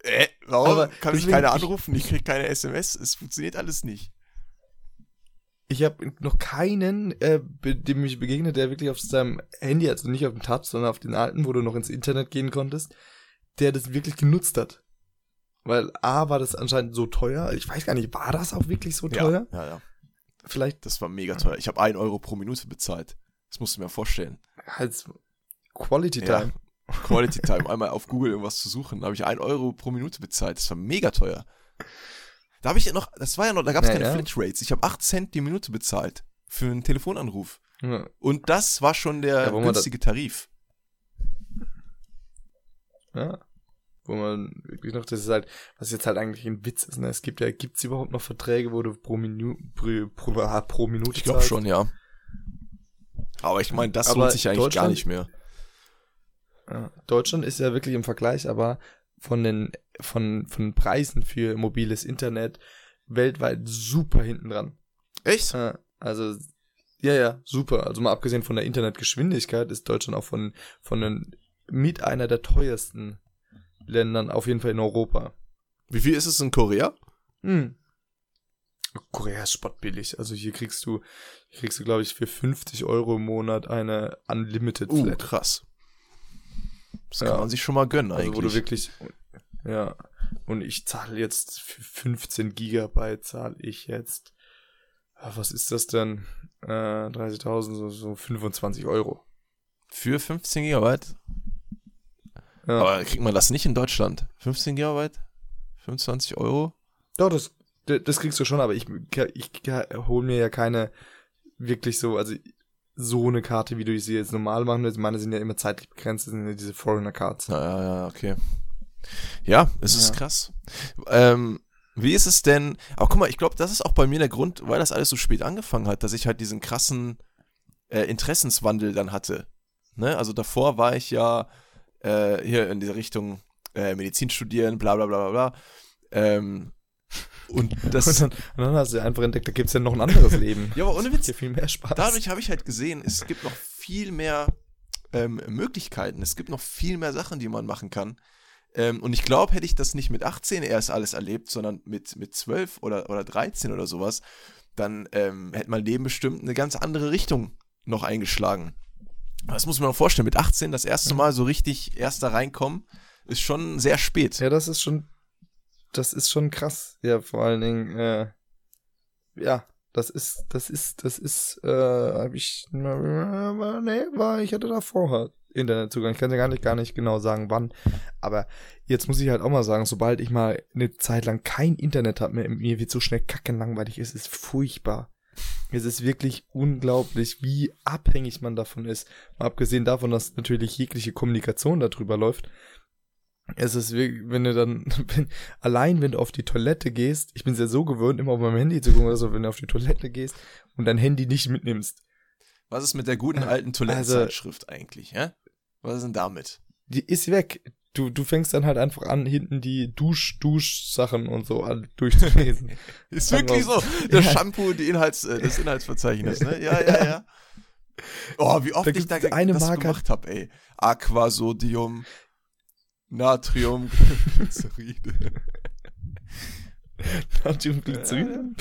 Äh, warum Aber kann mich deswegen- keiner anrufen? Ich krieg keine SMS. Es funktioniert alles nicht. Ich habe noch keinen, äh, dem ich begegnet, der wirklich auf seinem Handy, also nicht auf dem Touch, sondern auf den alten, wo du noch ins Internet gehen konntest, der das wirklich genutzt hat. Weil A war das anscheinend so teuer. Ich weiß gar nicht, war das auch wirklich so teuer? Ja, ja, ja. Vielleicht Das war mega teuer. Ich habe 1 Euro pro Minute bezahlt. Das musst du mir vorstellen. als Quality Ja. Quality Time, einmal auf Google irgendwas zu suchen, habe ich 1 Euro pro Minute bezahlt. Das war mega teuer. Da habe ich ja noch, das war ja noch, da gab es Ja, keine ja. Flatrates. Ich habe 8 Cent die Minute bezahlt für einen Telefonanruf. Ja. Und das war schon der da- günstige Tarif. ja. Wo man wirklich noch, das ist halt, was jetzt halt eigentlich ein Witz ist, ne? Es gibt ja, gibt's überhaupt noch Verträge, wo du pro Minute, pro, pro, ah, pro Minute Ich glaube schon, ja. Aber ich meine, das Aber lohnt sich eigentlich gar nicht mehr. Ja, Deutschland ist ja wirklich im Vergleich, aber von den, von, von Preisen für mobiles Internet weltweit super hinten dran. Echt? Ja, also, ja, ja, super. Also mal abgesehen von der Internetgeschwindigkeit ist Deutschland auch von, von den, mit einer der teuersten Ländern auf jeden Fall in Europa. Wie viel ist es in Korea? Hm. Korea ist spottbillig. Also hier kriegst du, hier kriegst du, glaube ich, für 50 Euro im Monat eine Unlimited Uh, Flat. krass. Das Ja. kann man sich schon mal gönnen Also eigentlich. wo du wirklich, ja, Und ich zahle jetzt für 15 Gigabyte zahle ich jetzt, ah, was ist das denn? Äh, 30.000, so, so 25 Euro. Für 15 Gigabyte? Ja. Aber kriegt man das nicht in Deutschland? 15 Gigabyte? 25 Euro? Doch, das, das kriegst du schon, aber ich, ich, ich hole mir ja keine wirklich so, also so eine Karte, wie du sie jetzt normal machen willst. Meine sind ja immer zeitlich begrenzt, das sind ja diese Foreigner Cards. Ja, ja, ja, okay. Ja, es ist Ja. krass. Ähm, wie ist es denn? Aber guck mal, ich glaube, das ist auch bei mir der Grund, weil das alles so spät angefangen hat, dass ich halt diesen krassen äh, Interessenswandel dann hatte. Ne? Also davor war ich ja äh, hier in dieser Richtung äh, Medizin studieren, bla bla bla bla bla. Ähm, und das. Und dann, und dann hast du einfach entdeckt, da gibt's ja noch ein anderes Leben. ja, aber ohne Witz, Hier viel mehr Spaß. dadurch habe ich halt gesehen, es gibt noch viel mehr ähm, Möglichkeiten. Es gibt noch viel mehr Sachen, die man machen kann. Ähm, und ich glaube, hätte ich das nicht mit 18 erst alles erlebt, sondern mit, mit 12 oder, oder 13 oder sowas, dann ähm, hätte mein Leben bestimmt eine ganz andere Richtung noch eingeschlagen. Das muss man mal vorstellen. Mit 18 das erste Mal so richtig erst da reinkommen, ist schon sehr spät. Ja, das ist schon, das ist schon krass. Ja, vor allen Dingen, äh, ja, das ist, das ist, das ist, äh, hab ich, nee, war, ich hatte davor halt Internetzugang. Ich kann ja gar nicht, gar nicht genau sagen, wann. Aber jetzt muss ich halt auch mal sagen, sobald ich mal eine Zeit lang kein Internet habe, mir, mir wird so schnell kackenlangweilig, es ist furchtbar. Es ist wirklich unglaublich, wie abhängig man davon ist. Mal abgesehen davon, dass natürlich jegliche Kommunikation darüber läuft. Es ist wirklich, wenn du dann, wenn, allein wenn du auf die Toilette gehst, ich bin es ja so gewöhnt, immer auf meinem Handy zu gucken oder so, wenn du auf die Toilette gehst und dein Handy nicht mitnimmst. Was ist mit der guten alten Toilettenzeitschrift eigentlich? Hä? Was ist denn damit? Die ist weg. Du, du fängst dann halt einfach an, hinten die Dusch, Dusch-Sachen und so an durchzulesen. Ist Sagen wirklich wir- so. Das Ja. Shampoo, die Inhalts, äh, das Inhaltsverzeichnis, ne? Ja, ja, ja. Oh, wie oft Da ich da eine das Marke- gemacht habe, ey. Aquasodium, Natrium, Glyceride. Natriumglycerin.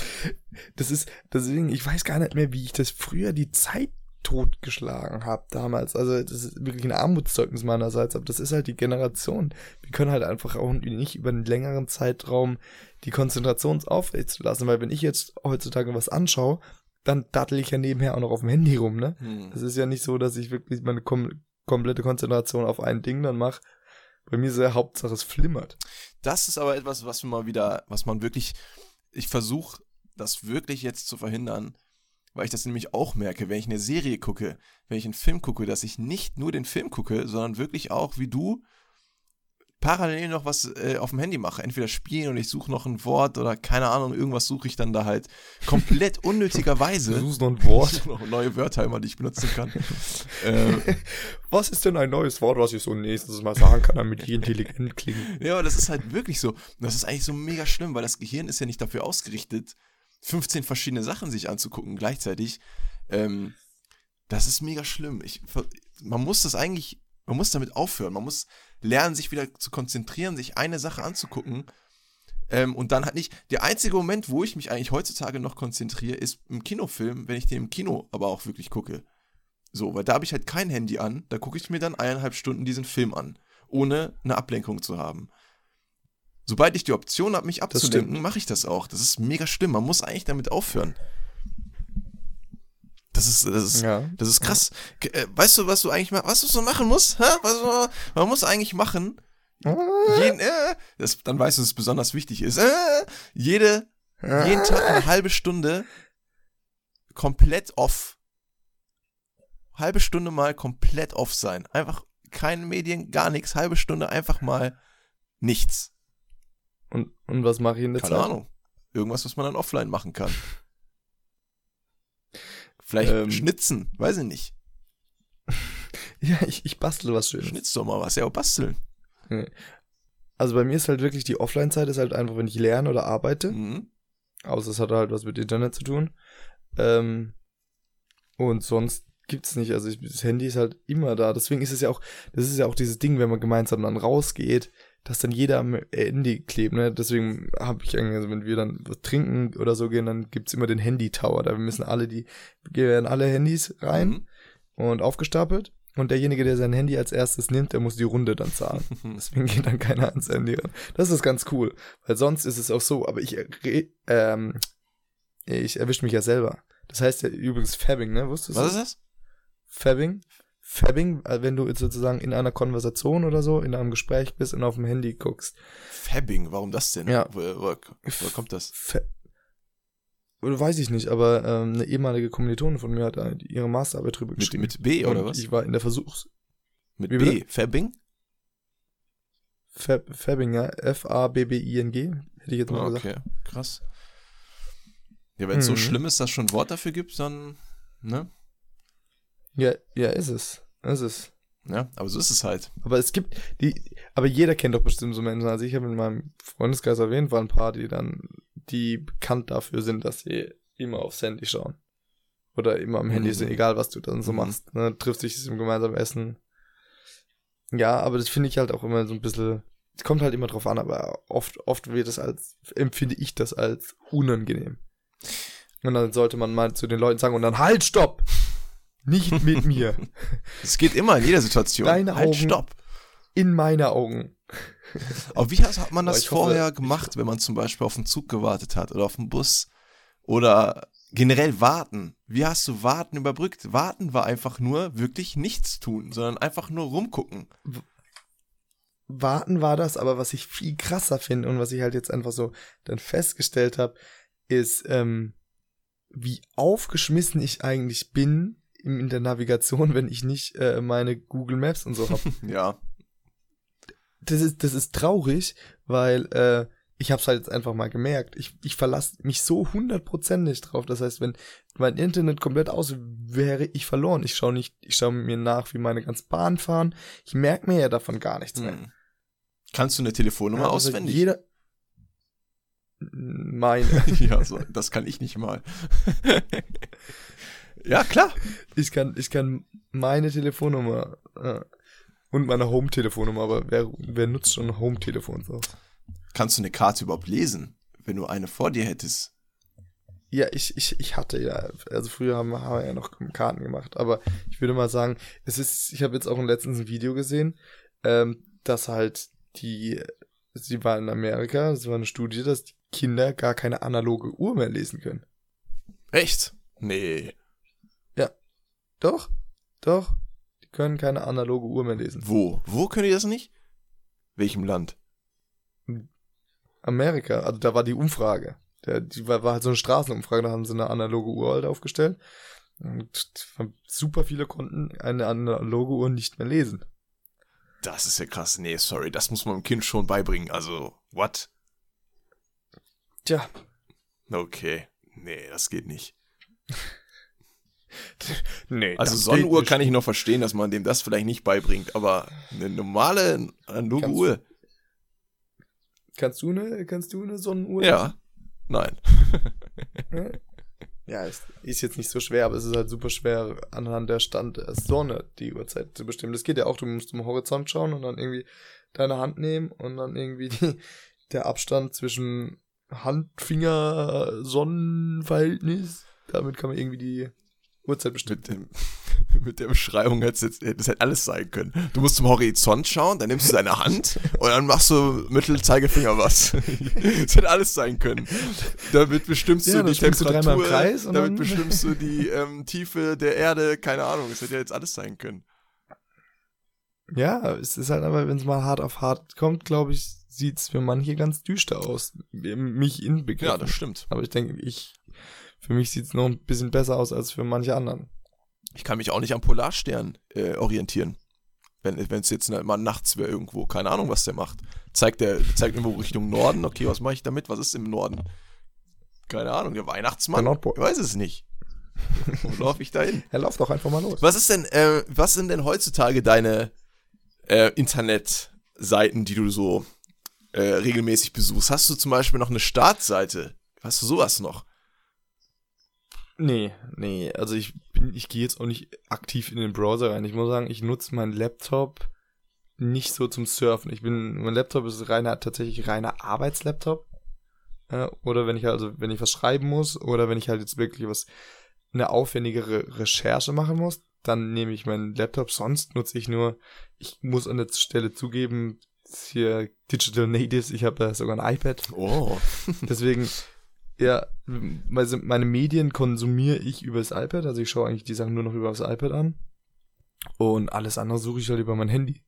Das ist, deswegen, ich weiß gar nicht mehr, wie ich das früher die Zeit totgeschlagen habe damals. Also das ist wirklich ein Armutszeugnis meinerseits, aber das ist halt die Generation. Wir können halt einfach auch nicht über einen längeren Zeitraum die Konzentration aufrechtzuerlassen, weil wenn ich jetzt heutzutage was anschaue, dann dattel ich ja nebenher auch noch auf dem Handy rum, ne? Hm. Es ist ja nicht so, dass ich wirklich meine kom komplette Konzentration auf ein Ding dann mache. Bei mir ist ja Hauptsache, es flimmert. Das ist aber etwas, was man mal wieder, was man wirklich, ich versuche das wirklich jetzt zu verhindern, weil ich das nämlich auch merke, wenn ich eine Serie gucke, wenn ich einen Film gucke, dass ich nicht nur den Film gucke, sondern wirklich auch, wie du, parallel noch was äh, auf dem Handy mache. Entweder spielen und ich suche noch ein Wort oder keine Ahnung, irgendwas suche ich dann da halt komplett Du unnötigerweise. suchst noch ein Wort. Ich suche noch neue Wörter immer, die ich benutzen kann. äh, Was ist denn ein neues Wort, was ich so nächstes Mal sagen kann, damit die intelligent klingen? Ja, aber das ist halt wirklich so. Das ist eigentlich so mega schlimm, weil das Gehirn ist ja nicht dafür ausgerichtet, 15 verschiedene Sachen sich anzugucken gleichzeitig. Ähm, das ist mega schlimm. Ich, man muss das eigentlich, man muss damit aufhören. Man muss lernen, sich wieder zu konzentrieren, sich eine Sache anzugucken. Ähm, und dann halt nicht. Der einzige Moment, wo ich mich eigentlich heutzutage noch konzentriere, ist im Kinofilm, wenn ich den im Kino aber auch wirklich gucke. So, weil da habe ich halt kein Handy an, da gucke ich mir dann eineinhalb Stunden diesen Film an, ohne eine Ablenkung zu haben. Sobald ich die Option habe, mich abzulenken, mache ich das auch. Das ist mega schlimm. Man muss eigentlich damit aufhören. Das ist, das ist, Ja. das ist krass. Äh, Weißt du, was du eigentlich was du so machen musst? Hä? Was man muss eigentlich machen. Jeden, äh, das, dann weißt du, dass es besonders wichtig ist. Äh, jede, jeden Tag eine halbe Stunde komplett off. Halbe Stunde mal komplett off sein. Einfach keine Medien, gar nichts. Halbe Stunde einfach mal nichts. Und, und was mache ich in der Keine Zeit? Ahnung. Irgendwas, was man dann offline machen kann. Vielleicht Ähm. schnitzen, weiß ich nicht. Ja, ich, ich bastle was Schönes. Schnitz doch mal was, ja, basteln. Also bei mir ist halt wirklich die Offline-Zeit ist halt einfach, wenn ich lerne oder arbeite. Mhm. Außer es hat halt was mit Internet zu tun. Ähm, und sonst gibt's nicht. Also ich, das Handy ist halt immer da. Deswegen ist es ja auch, das ist ja auch dieses Ding, wenn man gemeinsam dann rausgeht, dass dann jeder am Handy klebt. Ne? Deswegen habe ich eigentlich, also wenn wir dann was trinken oder so gehen, dann gibt's immer den Handy-Tower. Da müssen alle die, gehen alle Handys rein Mhm. und aufgestapelt. Und derjenige, der sein Handy als erstes nimmt, der muss die Runde dann zahlen. Deswegen geht dann keiner ans Handy ran. Das ist ganz cool. Weil sonst ist es auch so, aber ich, ähm, ich erwische mich ja selber. Das heißt ja übrigens Fabbing, ne? Wusstest du? Was ist das? Fabbing? Fabbing, äh, wenn du sozusagen in einer Konversation oder so, in einem Gespräch bist und auf dem Handy guckst. Fabbing, warum das denn? Ja. Wo, wo, wo kommt das? Oder weiß ich nicht, aber ähm, eine ehemalige Kommilitone von mir hat äh, ihre Masterarbeit drüber Mit, geschrieben. mit B oder und was? Ich war in der Versuchs... Mit wie B? bitte? Fabbing? Fab, Fabbing, ja. F-A-B-B-I-N-G, hätte ich jetzt mal Ah, gesagt. okay, krass. Ja, wenn es so Mhm. schlimm ist, dass schon ein Wort dafür gibt, dann, ne? Ja, ja, ist es. Ist es. Ja, aber so ist es halt. Aber es gibt die, aber jeder kennt doch bestimmt so Menschen. Also ich habe in meinem Freundeskreis jeden Fall ein paar, die dann, die bekannt dafür sind, dass sie immer aufs Handy schauen. Oder immer am Handy Mhm. sind, egal was du dann so Mhm. machst. Ne? Trifft sich zum gemeinsamen Essen. Ja, aber das finde ich halt auch immer so ein bisschen, es kommt halt immer drauf an, aber oft, oft wird es als, empfinde ich das als unangenehm. Und dann sollte man mal zu den Leuten sagen und dann halt, stopp! Nicht mit mir. Es geht immer in jeder Situation. Deine halt, Augen- stopp. In meine Augen. Aber wie hat, man das ich hoffe- vorher gemacht, wenn man zum Beispiel auf den Zug gewartet hat oder auf den Bus? Oder generell warten. Wie hast du warten überbrückt? Warten war einfach nur wirklich nichts tun, sondern einfach nur rumgucken. Warten war das, aber was ich viel krasser finde und was ich halt jetzt einfach so dann festgestellt habe, ist, ähm, wie aufgeschmissen ich eigentlich bin in, der Navigation, wenn ich nicht äh, meine Google Maps und so habe. Ja. das ist, das ist traurig, weil äh, ich habe es halt jetzt einfach mal gemerkt. Ich, ich verlasse mich so hundertprozentig drauf. Das heißt, wenn mein Internet komplett aus wäre, ich verloren. Ich schaue nicht, ich schaue mir nach, wie meine ganzen Bahnen fahren. Ich merke mir ja davon gar nichts mehr. Hm. Kannst du eine Telefonnummer Ja, also auswendig? Jeder. Meine. ja, so, das kann ich nicht mal. ja, klar. Ich kann, ich kann meine Telefonnummer äh, und meine Home-Telefonnummer, aber wer, wer nutzt schon ein Home-Telefon so? Kannst du eine Karte überhaupt lesen, wenn du eine vor dir hättest? Ja, ich, ich, ich hatte ja, also früher haben, haben wir ja noch Karten gemacht, aber ich würde mal sagen, es ist, ich habe jetzt auch letztens ein Video gesehen, ähm, dass halt die, sie war in Amerika, es war eine Studie, dass die Kinder gar keine analoge Uhr mehr lesen können. Echt? Nee. Doch, doch, die können keine analoge Uhr mehr lesen. Wo? Wo können die das nicht? Welchem Land? Amerika, also da war die Umfrage. Der, die war, war halt so eine Straßenumfrage, da haben sie eine analoge Uhr halt aufgestellt. Und super viele konnten eine analoge Uhr nicht mehr lesen. Das ist ja krass. Nee, sorry, das muss man dem Kind schon beibringen. Also, what? Tja, Okay. Nee, das geht nicht. nee. Also Sonnenuhr kann ich noch verstehen, dass man dem das vielleicht nicht beibringt, aber eine normale analoge Kannst- Uhr. Kannst du eine, kannst du eine Sonnenuhr? Ja. Nein. lesen? Ja, ist, ist jetzt nicht so schwer, aber es ist halt super schwer, anhand der Stand der Sonne die Uhrzeit zu bestimmen. Das geht ja auch, du musst zum Horizont schauen und dann irgendwie deine Hand nehmen und dann irgendwie die, der Abstand zwischen Hand-Finger-Sonnenverhältnis, damit kann man irgendwie die Uhrzeit bestimmen. Mit, dem, mit der Beschreibung hätte es jetzt- hätte es hätte alles sein können. Du musst zum Horizont schauen, dann nimmst du deine Hand und dann machst du Mittelzeigefinger was. Das hätte alles sein können. Damit bestimmst Ja, du die du Temperatur, im Kreis damit bestimmst du die ähm, Tiefe der Erde, keine Ahnung. Das hätte ja jetzt alles sein können. Ja, es ist halt aber, wenn es mal hart auf hart kommt, glaube ich, sieht's für manche ganz düster aus. Mich inbegriffen. Ja, das stimmt. Aber ich denke, ich, für mich sieht's noch ein bisschen besser aus als für manche anderen. Ich kann mich auch nicht am Polarstern äh, orientieren. Wenn es jetzt mal nachts wäre irgendwo, keine Ahnung, was der macht. Zeigt der zeigt irgendwo Richtung Norden, okay, was mache ich damit? Was ist im Norden? Keine Ahnung, der Weihnachtsmann? Der Nordpol. Ich weiß es nicht. Wo laufe ich da hin? Er läuft doch einfach mal los. Was ist denn, äh, was sind denn heutzutage deine äh, Internetseiten, die du so äh, regelmäßig besuchst? Hast du zum Beispiel noch eine Startseite? Hast du sowas noch? Nee, nee, also ich bin, ich gehe jetzt auch nicht aktiv in den Browser rein. Ich muss sagen, ich nutze meinen Laptop nicht so zum Surfen. Ich bin, mein Laptop ist reiner, tatsächlich reiner Arbeitslaptop. Äh, oder wenn ich also, wenn ich was schreiben muss, oder wenn ich halt jetzt wirklich was, eine aufwendigere Recherche machen muss, dann nehme ich meinen Laptop. Sonst nutze ich nur, ich muss an der Stelle zugeben, hier Digital Natives, ich habe sogar ein iPad. Oh. Deswegen, ja, also meine Medien konsumiere ich über das iPad, also ich schaue eigentlich die Sachen nur noch über das iPad an. Und alles andere suche ich halt über mein Handy.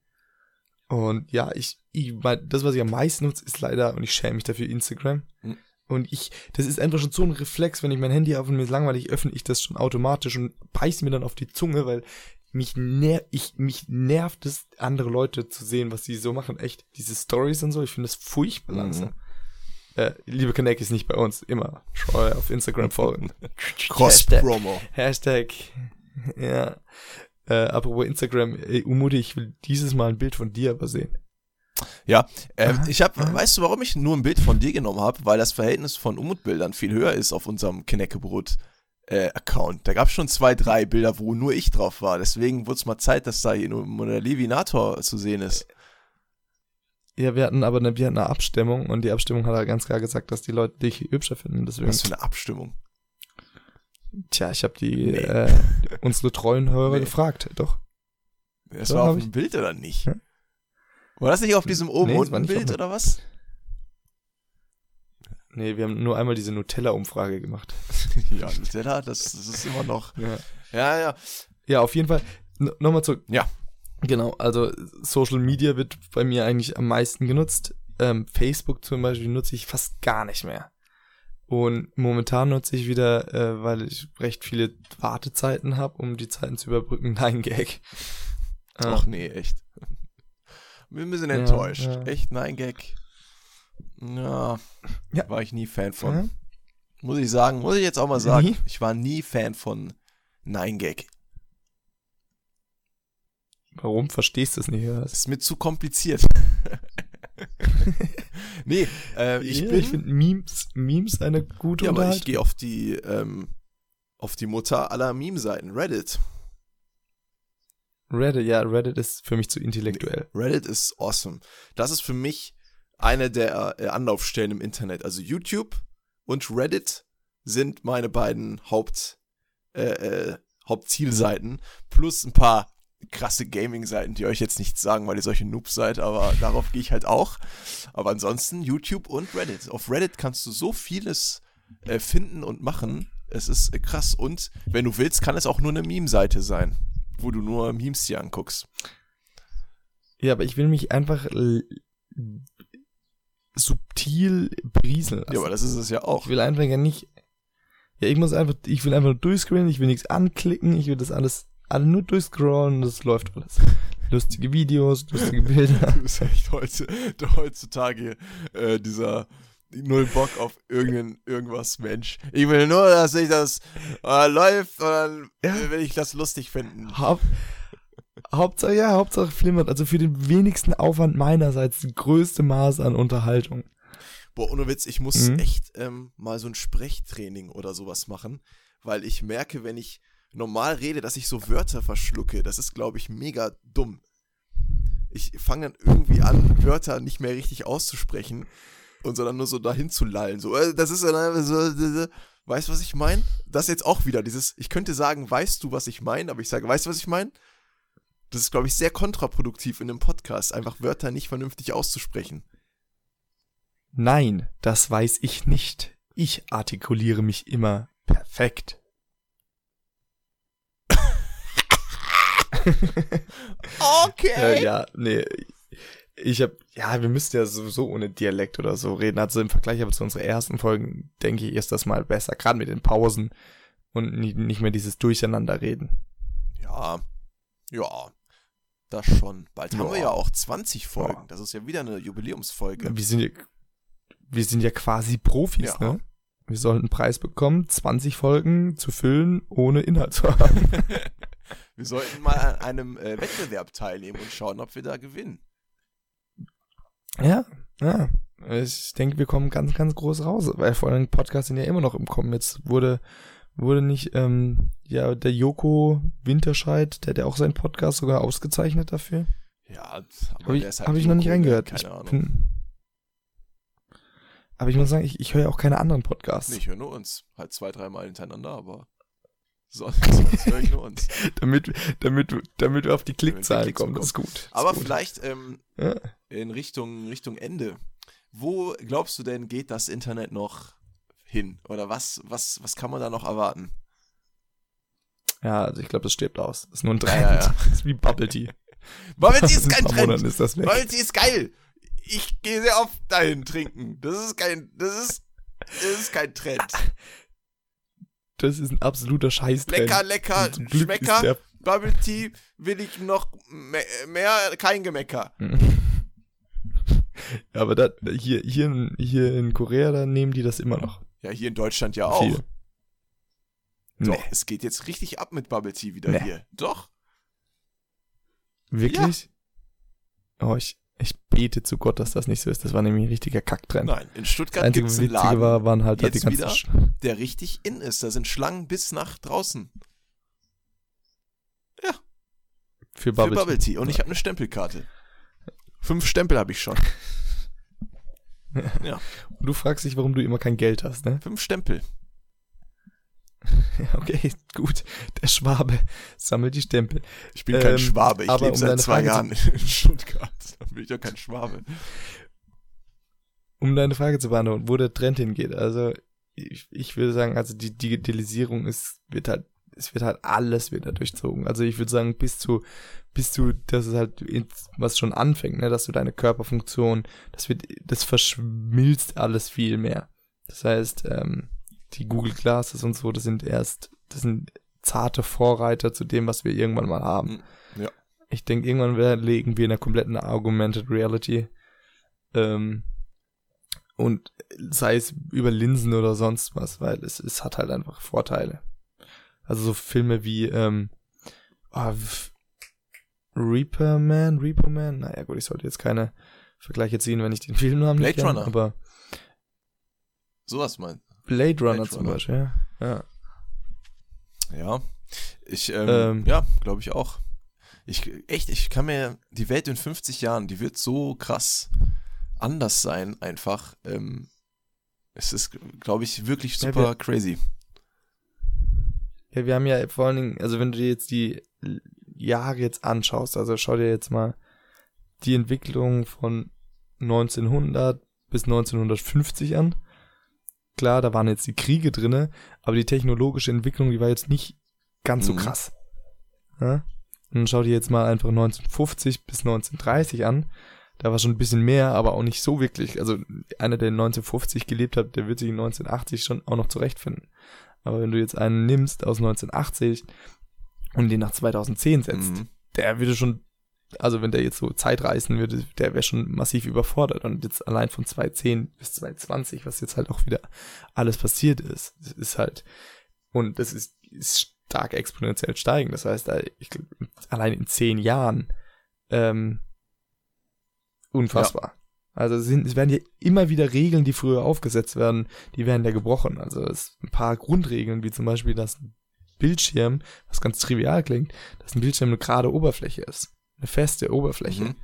Und ja, ich, ich mein, das, was ich am meisten nutze, ist leider, und ich schäme mich dafür, Instagram. Mhm. Und ich, das ist einfach schon so ein Reflex, wenn ich mein Handy auf und mir ist langweilig, öffne ich das schon automatisch und beiß mir dann auf die Zunge, weil mich ner ich, mich nervt es, andere Leute zu sehen, was sie so machen. Echt, diese Stories und so, ich finde das furchtbar Mhm. Äh, liebe Connect ist nicht bei uns, immer. Schau auf Instagram folgen. Hashtag- Cross-Promo. Hashtag, ja. Äh, apropos Instagram, ey, Umuti, ich will dieses Mal ein Bild von dir aber sehen. Ja, ähm, Aha, ich habe, weißt du, warum ich nur ein Bild von dir genommen habe? Weil das Verhältnis von Umut-Bildern viel höher ist auf unserem Kneckebrot. Äh, Account. Da gab es schon zwei, drei Bilder, wo nur ich drauf war. Deswegen wurde es mal Zeit, dass da hier nur der Levinator zu sehen ist. Ja, wir hatten aber eine, wir hatten eine Abstimmung und die Abstimmung hat er ganz klar gesagt, dass die Leute dich hübscher finden. Deswegen, Was für eine Abstimmung. tja, ich habe die Nee. äh, unsere treuen Hörer Nee. gefragt, doch. Das Ja, war auf dem Bild oder nicht? Ja. War das nicht auf diesem oben Nee, unten Bild oder was? Nee, wir haben nur einmal diese Nutella-Umfrage gemacht. ja, Nutella, das, das ist immer noch. Ja, Ja, ja. ja auf jeden Fall. Nochmal zurück. Ja. Genau, also Social Media wird bei mir eigentlich am meisten genutzt. Ähm, Facebook zum Beispiel nutze ich fast gar nicht mehr. Und momentan nutze ich wieder, äh, weil ich recht viele Wartezeiten habe, um die Zeiten zu überbrücken, Nein Gag. Ach nee, echt. Bin ein bisschen Ja, enttäuscht. ja. Echt, nein, Gag. Ja, Ja. war ich nie Fan von. Muss ich sagen, muss ich jetzt auch mal sagen. Nie? Ich war nie Fan von Nein Gag. Warum verstehst du es nicht? was? Ist mir zu kompliziert. nee, äh, ich Ja, bin. ich finde Memes, Memes eine gute ja, aber ich gehe auf die, ähm, auf die Mutter aller Meme-Seiten, Reddit. Reddit, ja, Reddit ist für mich zu intellektuell. Reddit ist awesome. Das ist für mich eine der äh, Anlaufstellen im Internet. Also YouTube und Reddit sind meine beiden Haupt, äh, äh, Hauptzielseiten. Plus ein paar krasse Gaming-Seiten, die euch jetzt nichts sagen, weil ihr solche Noobs seid, aber darauf gehe ich halt auch. Aber ansonsten YouTube und Reddit. Auf Reddit kannst du so vieles äh, finden und machen. Es ist äh, krass. Und wenn du willst, kann es auch nur eine Meme-Seite sein, wo du nur Memes dir anguckst. Ja, aber ich will mich einfach subtil berieseln lassen. Ja, aber das ist es ja auch. ich will einfach ja nicht. Ja, ich muss einfach, ich will einfach nur durchscrollen, ich will nichts anklicken, ich will das alles, alle nur durchscrollen und das läuft alles. Lustige Videos, lustige Bilder. Du bist echt heute, heutzutage äh, dieser null Bock auf irgendein, irgendwas Mensch. Ich will nur, dass sich das äh, läuft und dann Ja. will ich das lustig finden. Haupt, Hauptsache, ja, Hauptsache flimmert. Also für den wenigsten Aufwand meinerseits das größte Maß an Unterhaltung. Boah, ohne Witz, ich muss Mhm. echt ähm, mal so ein Sprechtraining oder sowas machen, weil ich merke, wenn ich normal rede, dass ich so Wörter verschlucke. Das ist, glaube ich, mega dumm. Ich fange dann irgendwie an, Wörter nicht mehr richtig auszusprechen und sondern nur so dahin zu lallen. So, äh, das ist einfach so, äh, äh. weißt du, was ich meine? Das jetzt auch wieder dieses, ich könnte sagen, weißt du, was ich meine, aber ich sage, weißt du, was ich meine? Das ist, glaube ich, sehr kontraproduktiv in einem Podcast, einfach Wörter nicht vernünftig auszusprechen. Nein, das weiß ich nicht. Ich artikuliere mich immer perfekt. Okay. Äh, ja, nee. Ich hab, ja, wir müssten ja sowieso ohne Dialekt oder so reden. Also im Vergleich aber zu unseren ersten Folgen, denke ich, ist das mal besser. Gerade mit den Pausen und nicht mehr dieses Durcheinanderreden. Ja, ja, das schon. Bald haben Ja. wir ja auch 20 Folgen. Ja. Das ist ja wieder eine Jubiläumsfolge. Wir sind ja, wir sind ja quasi Profis, Ja. ne? Wir sollten einen Preis bekommen, 20 Folgen zu füllen, ohne Inhalt zu haben. Wir sollten mal an einem äh, Wettbewerb teilnehmen und schauen, ob wir da gewinnen. ja, ja. Ich denke, wir kommen ganz, ganz groß raus, weil vor allem Podcasts sind ja immer noch im Kommen. Jetzt wurde, wurde nicht, ähm, ja, der Joko Winterscheid, der hat ja auch seinen Podcast sogar ausgezeichnet dafür. Ja, aber Habe ich, halt hab ich noch nicht reingehört. Keine Ich Ahnung. bin, aber ich muss sagen, ich, ich höre ja auch keine anderen Podcasts. Nee, ich höre nur uns. Halt zwei, dreimal hintereinander, aber Sonst, sonst höre ich nur uns. damit, damit, damit wir auf die Klickzahlen kommen. Das ist gut. Aber ist gut. vielleicht ähm, Ja. in Richtung, Richtung Ende. Wo glaubst du denn, geht das Internet noch hin? Oder was, was, was kann man da noch erwarten? Ja, also ich glaube, das stirbt aus. Das ist nur ein Trend. ja, ja. Das ist wie Bubble Tea. Bubble Tea ist In ein kein Trend. ist. Bubble Tea ist geil. Ich gehe sehr oft dahin trinken. Das ist kein, das ist, das ist kein Trend. Das ist ein absoluter Scheißtrend. Lecker, lecker, Schmecker. Bubble Tea will ich noch mehr, mehr kein Gemecker. Ja, aber da, hier, hier, in- hier in Korea, da nehmen die das immer noch. Ja, hier in Deutschland ja auch. Viel. Doch, Nee, es geht jetzt richtig ab mit Bubble Tea wieder Nee. hier. Doch. wirklich? Oh, ich, ich bete zu Gott, dass das nicht so ist. Das war nämlich ein richtiger Kacktrend. Nein, in Stuttgart gibt es einen Laden, war, waren halt da die ganzen... wieder? Sch- der richtig in ist. Da sind Schlangen bis nach draußen. Für Für Bubble, Bubble Tea. Und ich habe eine Stempelkarte. Fünf Stempel habe ich schon. Und du fragst dich, warum du immer kein Geld hast, ne? Fünf Stempel. Ja, okay, gut. Der Schwabe sammelt die Stempel. Ich bin kein Ähm, Schwabe. Ich lebe um seit zwei Frage Jahren in Stuttgart. Da bin ich doch kein Schwabe. Um deine Frage zu beantworten, wo der Trend hingeht. Also, ich, ich würde sagen, also die Digitalisierung ist, wird halt, es wird halt alles wieder durchzogen. Also ich würde sagen, bis zu, bis zu, das ist halt, was schon anfängt, ne, dass du deine Körperfunktion, das wird, das verschmilzt alles viel mehr. Das heißt, ähm, die Google Glasses und so, das sind erst, das sind zarte Vorreiter zu dem, was wir irgendwann mal haben. Hm, ja. Ich denke, irgendwann werden- legen wir in einer kompletten Augmented Reality. Ähm, und sei es über Linsen oder sonst was, weil es, es hat halt einfach Vorteile. Also so Filme wie ähm, oh, Reaper Man, Reaper Man, naja gut, ich sollte jetzt keine Vergleiche ziehen, wenn ich den Filmnamen nicht Blade kenne, Runner. aber Sowas mein. Blade Runner Blade zum Runner. Beispiel, ja. ja. Ja. Ich, ähm, Ähm. ja, glaube ich auch. Ich, echt, ich kann mir, die Welt in 50 Jahren, die wird so krass anders sein, einfach. Ähm, es ist, glaube ich, wirklich Ja, super wir- crazy. Ja, wir haben ja vor allen Dingen, also wenn du dir jetzt die Jahre jetzt anschaust, also schau dir jetzt mal die Entwicklung von 1900 bis 1950 an. Klar, da waren jetzt die Kriege drinne, aber die technologische Entwicklung, die war jetzt nicht ganz so Mhm. krass. Ja? Und dann schau dir jetzt mal einfach 1950 bis 1930 an. Da war schon ein bisschen mehr, aber auch nicht so wirklich. Also einer, der in 1950 gelebt hat, der wird sich in 1980 schon auch noch zurechtfinden. Aber wenn du jetzt einen nimmst aus 1980 und den nach 2010 setzt, Mhm. der würde schon, also wenn der jetzt so Zeit reisen würde, der wäre schon massiv überfordert. Und jetzt allein von 2010 bis 2020, was jetzt halt auch wieder alles passiert ist, das ist halt, und das ist, ist stark exponentiell steigend. Das heißt, äh, ich allein in zehn Jahren, ähm, unfassbar. Also es, sind, es werden ja immer wieder Regeln, die früher aufgesetzt werden, die werden ja gebrochen. Also es ein paar Grundregeln, wie zum Beispiel, dass ein Bildschirm, was ganz trivial klingt, dass ein Bildschirm eine gerade Oberfläche ist. Eine feste Oberfläche. Mhm.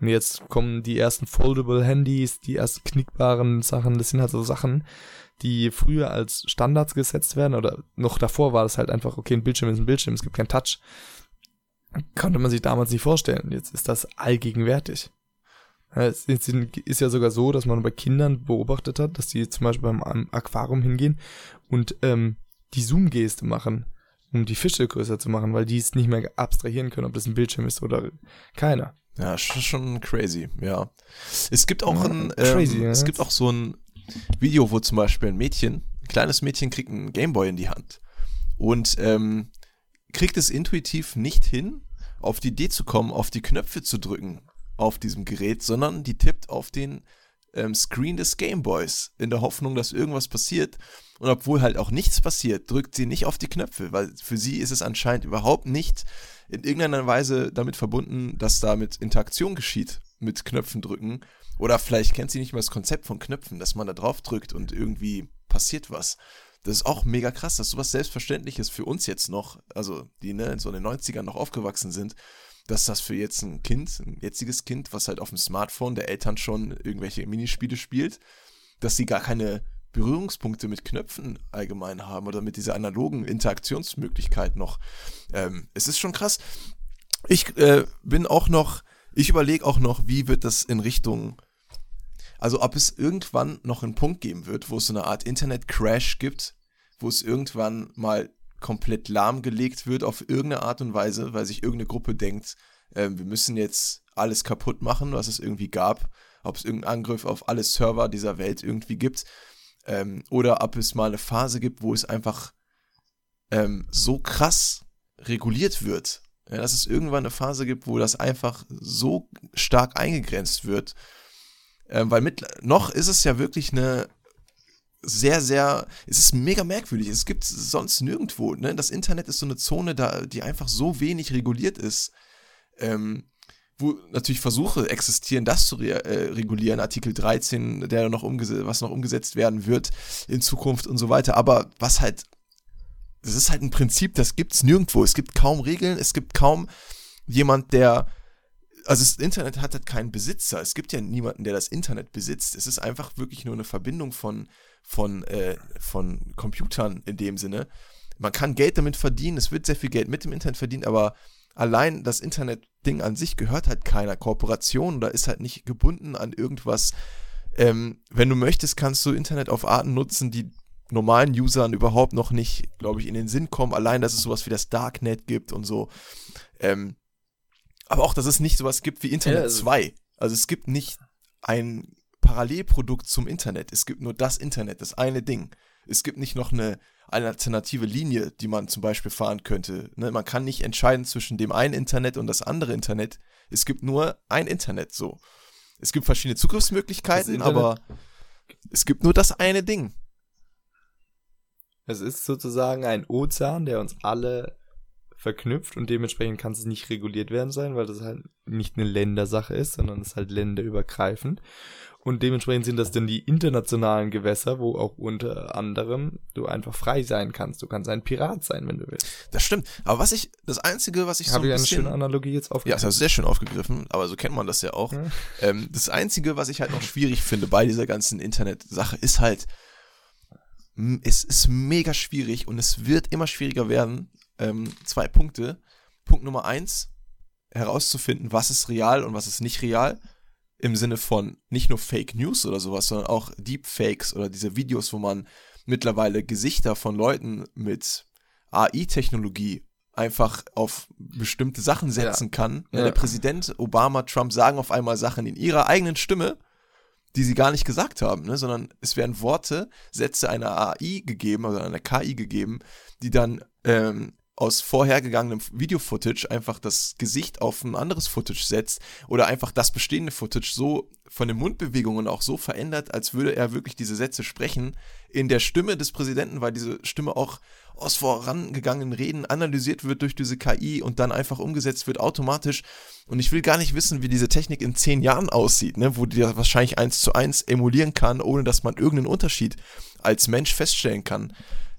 Und jetzt kommen die ersten Foldable Handys, die ersten knickbaren Sachen. Das sind halt so Sachen, die früher als Standards gesetzt werden oder noch davor war das halt einfach, okay, ein Bildschirm ist ein Bildschirm, es gibt keinen Touch. Konnte man sich damals nicht vorstellen. Jetzt ist das allgegenwärtig. Es ist ja sogar so, dass man bei Kindern beobachtet hat, dass die zum Beispiel beim Aquarium hingehen und ähm, die Zoom-Geste machen, um die Fische größer zu machen, weil die es nicht mehr abstrahieren können, ob das ein Bildschirm ist oder keiner. Ja, sch- schon crazy, ja. Es gibt auch Ja, ein, ähm, crazy, ja. es gibt auch so ein Video, wo zum Beispiel ein Mädchen, ein kleines Mädchen kriegt einen Gameboy in die Hand und ähm, kriegt es intuitiv nicht hin, auf die Idee zu kommen, auf die Knöpfe zu drücken auf diesem Gerät, sondern die tippt auf den ähm, Screen des Gameboys in der Hoffnung, dass irgendwas passiert. Und obwohl halt auch nichts passiert, drückt sie nicht auf die Knöpfe, weil für sie ist es anscheinend überhaupt nicht in irgendeiner Weise damit verbunden, dass damit Interaktion geschieht mit Knöpfen drücken. Oder vielleicht kennt sie nicht mal das Konzept von Knöpfen, dass man da drauf drückt und irgendwie passiert was. Das ist auch mega krass, dass sowas Selbstverständliches für uns jetzt noch, also die ne, so in den 90ern noch aufgewachsen sind, dass das für jetzt ein Kind, ein jetziges Kind, was halt auf dem Smartphone der Eltern schon irgendwelche Minispiele spielt, dass sie gar keine Berührungspunkte mit Knöpfen allgemein haben oder mit dieser analogen Interaktionsmöglichkeit noch. Ähm, es ist schon krass. Ich äh, bin auch noch, ich überlege auch noch, wie wird das in Richtung, also ob es irgendwann noch einen Punkt geben wird, wo es so eine Art Internet-Crash gibt, wo es irgendwann mal komplett lahmgelegt wird auf irgendeine Art und Weise, weil sich irgendeine Gruppe denkt, äh, wir müssen jetzt alles kaputt machen, was es irgendwie gab, ob es irgendeinen Angriff auf alle Server dieser Welt irgendwie gibt, ähm, oder ob es mal eine Phase gibt, wo es einfach ähm, so krass reguliert wird, ja, dass es irgendwann eine Phase gibt, wo das einfach so stark eingegrenzt wird. Ähm, weil mit, noch ist es ja wirklich eine sehr, sehr, es ist mega merkwürdig. Es gibt sonst nirgendwo. Ne? Das Internet ist so eine Zone, da, die einfach so wenig reguliert ist. Ähm, wo natürlich Versuche existieren, das zu re äh, regulieren, Artikel 13, der noch was noch umgesetzt werden wird in Zukunft und so weiter. Aber was halt das ist halt ein Prinzip, das gibt's nirgendwo. Es gibt kaum Regeln, es gibt kaum jemand, der also das Internet hat halt keinen Besitzer. Es gibt ja niemanden, der das Internet besitzt. Es ist einfach wirklich nur eine Verbindung von, von, äh, von Computern in dem Sinne. Man kann Geld damit verdienen, es wird sehr viel Geld mit dem Internet verdient, aber allein das Internet-Ding an sich gehört halt keiner Kooperation oder ist halt nicht gebunden an irgendwas. Ähm, wenn du möchtest, kannst du Internet auf Arten nutzen, die normalen Usern überhaupt noch nicht, glaube ich, in den Sinn kommen. Allein, dass es sowas wie das Darknet gibt und so. Ähm, aber auch, dass es nicht sowas gibt wie Internet ja, also 2. Also es gibt nicht ein Parallelprodukt zum Internet. Es gibt nur das Internet, das eine Ding. Es gibt nicht noch eine alternative Linie, die man zum Beispiel fahren könnte. Ne? Man kann nicht entscheiden zwischen dem einen Internet und das andere Internet. Es gibt nur ein Internet so. Es gibt verschiedene Zugriffsmöglichkeiten, aber es gibt nur das eine Ding. Es ist sozusagen ein Ozean, der uns alle verknüpft und dementsprechend kann es nicht reguliert werden sein, weil das halt nicht eine Ländersache ist, sondern es ist halt länderübergreifend. Und dementsprechend sind das dann die internationalen Gewässer, wo auch unter anderem du einfach frei sein kannst. Du kannst ein Pirat sein, wenn du willst. Das stimmt. Aber was ich, das Einzige, was ich Habe so ein ich bisschen, eine schöne Analogie jetzt aufgegriffen? Ja, das hast du sehr schön aufgegriffen, aber so kennt man das ja auch. Ja. Ähm, das Einzige, was ich halt noch schwierig finde bei dieser ganzen Internet-Sache, ist halt, es ist mega schwierig und es wird immer schwieriger werden. Ähm, zwei Punkte. Punkt Nummer eins, herauszufinden, was ist real und was ist nicht real. Im Sinne von nicht nur Fake News oder sowas, sondern auch Deepfakes oder diese Videos, wo man mittlerweile Gesichter von Leuten mit AI-Technologie einfach auf bestimmte Sachen setzen ja. kann. Ja. Der Präsident Obama, Trump sagen auf einmal Sachen in ihrer eigenen Stimme die sie gar nicht gesagt haben, ne? sondern es werden Worte, Sätze einer AI gegeben, also einer KI gegeben, die dann ähm, aus vorhergegangenem Video-Footage einfach das Gesicht auf ein anderes Footage setzt oder einfach das bestehende Footage so von den Mundbewegungen auch so verändert, als würde er wirklich diese Sätze sprechen in der Stimme des Präsidenten, weil diese Stimme auch aus vorangegangenen Reden analysiert wird durch diese KI und dann einfach umgesetzt wird automatisch. Und ich will gar nicht wissen, wie diese Technik in zehn Jahren aussieht, ne? wo die das wahrscheinlich eins zu eins emulieren kann, ohne dass man irgendeinen Unterschied als Mensch feststellen kann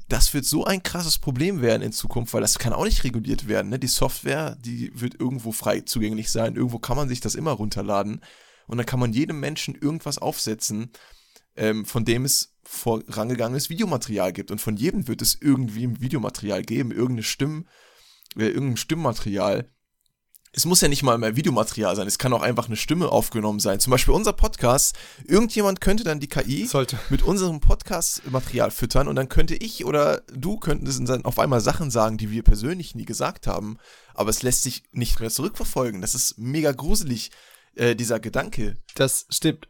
das wird so ein krasses Problem werden in Zukunft, weil das kann auch nicht reguliert werden. Ne? Die Software, die wird irgendwo frei zugänglich sein. Irgendwo kann man sich das immer runterladen. Und dann kann man jedem Menschen irgendwas aufsetzen, ähm, von dem es vorangegangenes Videomaterial gibt. Und von jedem wird es irgendwie ein Videomaterial geben, irgendeine Stimme, äh, irgendein Stimmmaterial, es muss ja nicht mal mehr Videomaterial sein, es kann auch einfach eine Stimme aufgenommen sein. Zum Beispiel unser Podcast. Irgendjemand könnte dann die KI Sollte. mit unserem Podcast-Material füttern und dann könnte ich oder du könnten dann auf einmal Sachen sagen, die wir persönlich nie gesagt haben. Aber es lässt sich nicht mehr zurückverfolgen. Das ist mega gruselig, äh, dieser Gedanke. Das stimmt.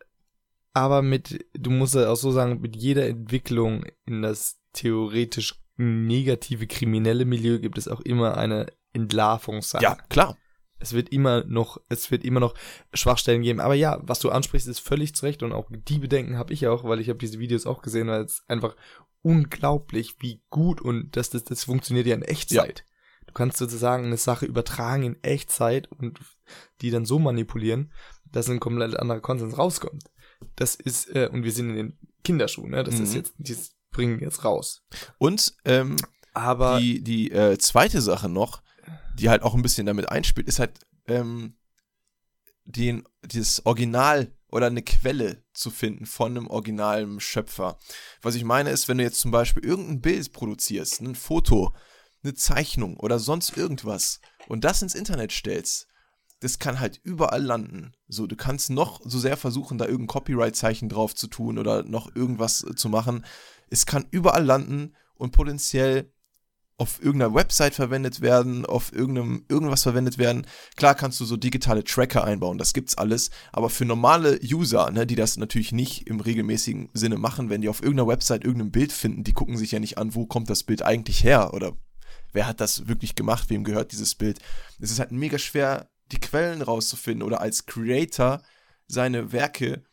Aber mit, du musst ja auch so sagen, mit jeder Entwicklung in das theoretisch negative kriminelle Milieu gibt es auch immer eine Entlarvungssache. Ja, klar es wird immer noch, es wird immer noch Schwachstellen geben. Aber ja, was du ansprichst, ist völlig zurecht und auch die Bedenken habe ich auch, weil ich habe diese Videos auch gesehen, weil es einfach unglaublich, wie gut und das, das, das funktioniert ja in Echtzeit. Ja. Du kannst sozusagen eine Sache übertragen in Echtzeit und die dann so manipulieren, dass ein komplett anderer Konsens rauskommt. Das ist, äh, und wir sind in den Kinderschuhen, ne? Das mhm. ist jetzt, die bringen jetzt raus. Und ähm, aber die, die äh, zweite Sache noch, die halt auch ein bisschen damit einspielt, ist halt ähm, den, dieses Original oder eine Quelle zu finden von einem originalen Schöpfer. Was ich meine ist, wenn du jetzt zum Beispiel irgendein Bild produzierst, ein Foto, eine Zeichnung oder sonst irgendwas und das ins Internet stellst, das kann halt überall landen. So, du kannst noch so sehr versuchen, da irgendein Copyright-Zeichen drauf zu tun oder noch irgendwas zu machen. Es kann überall landen und potenziell auf irgendeiner Website verwendet werden, auf irgendeinem irgendwas verwendet werden. Klar kannst du so digitale Tracker einbauen, das gibt's alles, aber für normale User, ne, die das natürlich nicht im regelmäßigen Sinne machen, wenn die auf irgendeiner Website irgendein Bild finden, die gucken sich ja nicht an, wo kommt das Bild eigentlich her oder wer hat das wirklich gemacht, wem gehört dieses Bild. Es ist halt mega schwer, die Quellen rauszufinden oder als Creator seine Werke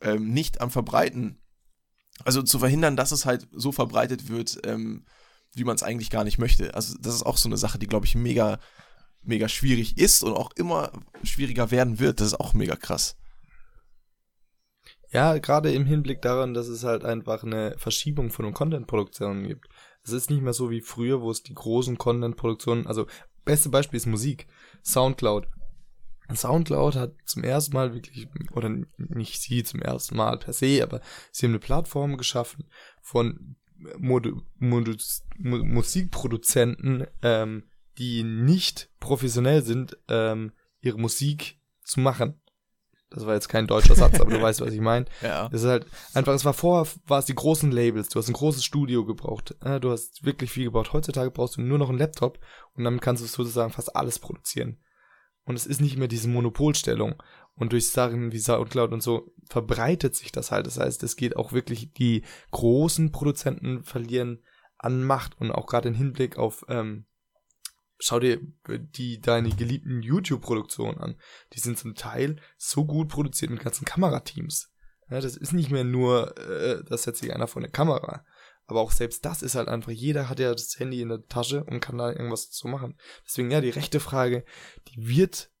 ähm, nicht am Verbreiten, also zu verhindern, dass es halt so verbreitet wird, ähm, wie man es eigentlich gar nicht möchte. Also das ist auch so eine Sache, die, glaube ich, mega, mega schwierig ist und auch immer schwieriger werden wird. Das ist auch mega krass. Ja, gerade im Hinblick daran, dass es halt einfach eine Verschiebung von den Content-Produktionen gibt. Es ist nicht mehr so wie früher, wo es die großen Content-Produktionen, also beste Beispiel ist Musik. Soundcloud. Soundcloud hat zum ersten Mal wirklich, oder nicht sie zum ersten Mal per se, aber sie haben eine Plattform geschaffen von Mod Mod Musikproduzenten, ähm, die nicht professionell sind, ähm, ihre Musik zu machen. Das war jetzt kein deutscher Satz, aber du weißt, was ich meine. Ja. Es ist halt einfach, es war vorher, war es die großen Labels, du hast ein großes Studio gebraucht, äh, du hast wirklich viel gebraucht. Heutzutage brauchst du nur noch einen Laptop und damit kannst du sozusagen fast alles produzieren. Und es ist nicht mehr diese Monopolstellung. Und durch Sachen wie Soundcloud und so verbreitet sich das halt. Das heißt, es geht auch wirklich, die großen Produzenten verlieren an Macht und auch gerade im Hinblick auf, ähm, schau dir die, deine geliebten YouTube-Produktionen an. Die sind zum Teil so gut produziert mit ganzen Kamerateams. Ja, das ist nicht mehr nur, äh, das setzt sich einer vor eine Kamera. Aber auch selbst das ist halt einfach, jeder hat ja das Handy in der Tasche und kann da irgendwas zu machen. Deswegen, ja, die rechte Frage, die wird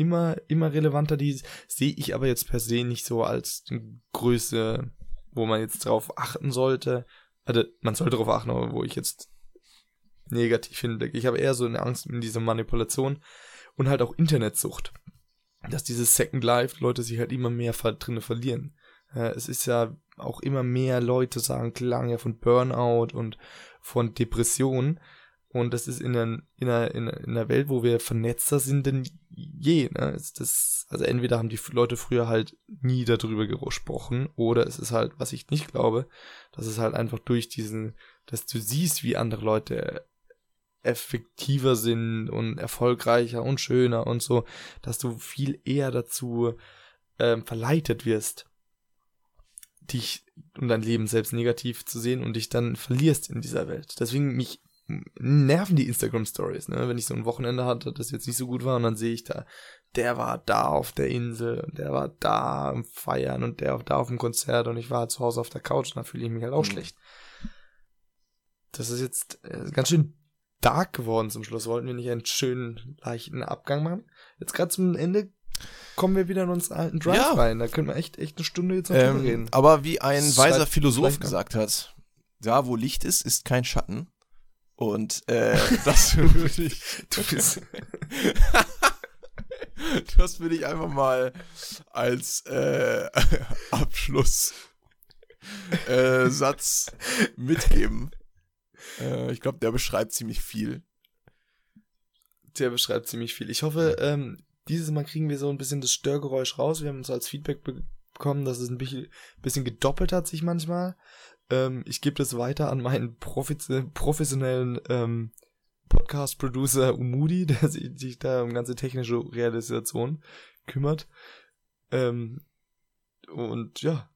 immer, immer relevanter. Die sehe ich aber jetzt per se nicht so als Größe, wo man jetzt drauf achten sollte. Also, man sollte darauf achten, aber wo ich jetzt negativ hinblicke. Ich habe eher so eine Angst in dieser Manipulation und halt auch Internetsucht. Dass dieses Second Life Leute sich halt immer mehr drinne verlieren. Es ist ja auch immer mehr Leute sagen, klang ja von Burnout und von Depression. Und das ist in, einer, in, einer, in einer Welt, wo wir vernetzter sind denn je. Ne? Das, also entweder haben die Leute früher halt nie darüber gesprochen, oder es ist halt, was ich nicht glaube, dass es halt einfach durch diesen, dass du siehst, wie andere Leute effektiver sind und erfolgreicher und schöner und so, dass du viel eher dazu ähm, verleitet wirst, dich und dein Leben selbst negativ zu sehen und dich dann verlierst in dieser Welt. Deswegen mich nerven die Instagram Stories, ne? Wenn ich so ein Wochenende hatte, das jetzt nicht so gut war und dann sehe ich da, der war da auf der Insel und der war da am Feiern und der da auf dem Konzert und ich war zu Hause auf der Couch und dann fühle ich mich halt auch mhm. schlecht. Das ist jetzt äh, ganz schön dark geworden zum Schluss. Wollten wir nicht einen schönen, leichten Abgang machen? Jetzt gerade zum Ende kommen wir wieder in unseren alten Drive ja. rein. Da können wir echt, echt eine Stunde jetzt noch ähm, reden. Aber wie ein weiser Philosoph gesagt hat, da wo Licht ist, ist kein Schatten. Und äh, das würde ich. Du bist. das würde ich einfach mal als äh, Abschluss äh, Satz mitgeben. Äh, ich glaube, der beschreibt ziemlich viel. Der beschreibt ziemlich viel. Ich hoffe, ähm, dieses Mal kriegen wir so ein bisschen das Störgeräusch raus. Wir haben uns als Feedback bekommen, dass es ein bisschen, bisschen gedoppelt hat sich manchmal. Ähm, ich gebe das weiter an meinen professionellen ähm, Podcast-Producer Umudi, der sich, sich, da um ganze technische Realisation kümmert. Ähm, und ja.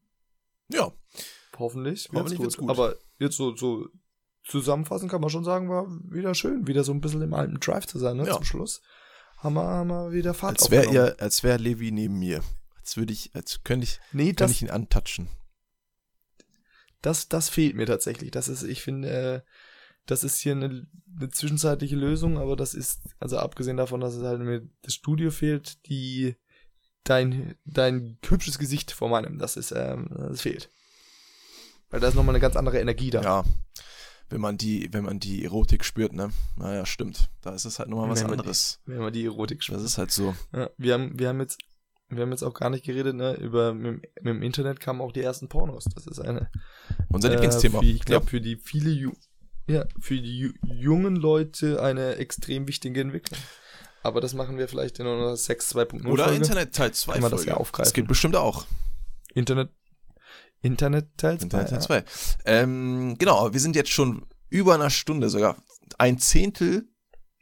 Ja. Hoffentlich. Hoffentlich wird's gut. gut. Aber jetzt so, so zusammenfassend kann man schon sagen, war wieder schön, wieder so ein bisschen im alten Drive zu sein, ne, ja. zum Schluss haben wir, haben wir wieder Fahrt Als wäre er, als wäre Levi neben mir. Als würde ich, als könnte ich, nee, das, ich ihn antatschen. Das, das fehlt mir tatsächlich. Das ist, ich finde, äh, das ist hier eine, eine zwischenzeitliche Lösung, aber das ist, also abgesehen davon, dass es halt mir das Studio fehlt, die, dein, dein hübsches Gesicht vor meinem, das ist, ähm, das fehlt. Weil da ist nochmal eine ganz andere Energie da. Ja wenn man die, wenn man die Erotik spürt, ne? Naja, stimmt. Da ist es halt nochmal was wenn anderes. Die, wenn man die Erotik spürt. Das ist halt so. Ja, wir haben, wir haben jetzt wir haben jetzt auch gar nicht geredet, ne, über, mit, mit dem Internet kamen auch die ersten Pornos. Das ist eine, Unser Lieblingsthema. Äh, für, ich glaube, für die viele, Ju ja, für die Ju jungen Leute eine extrem wichtige Entwicklung. Aber das machen wir vielleicht in unserer 6 2.0 Oder Folge. Internet Teil 2 Kann man das Folge. ja aufgreifen. Das geht bestimmt auch. Internet, Internet Teil 2. Internet Teil ja. 2. Ähm, genau, wir sind jetzt schon über einer Stunde, sogar ein Zehntel,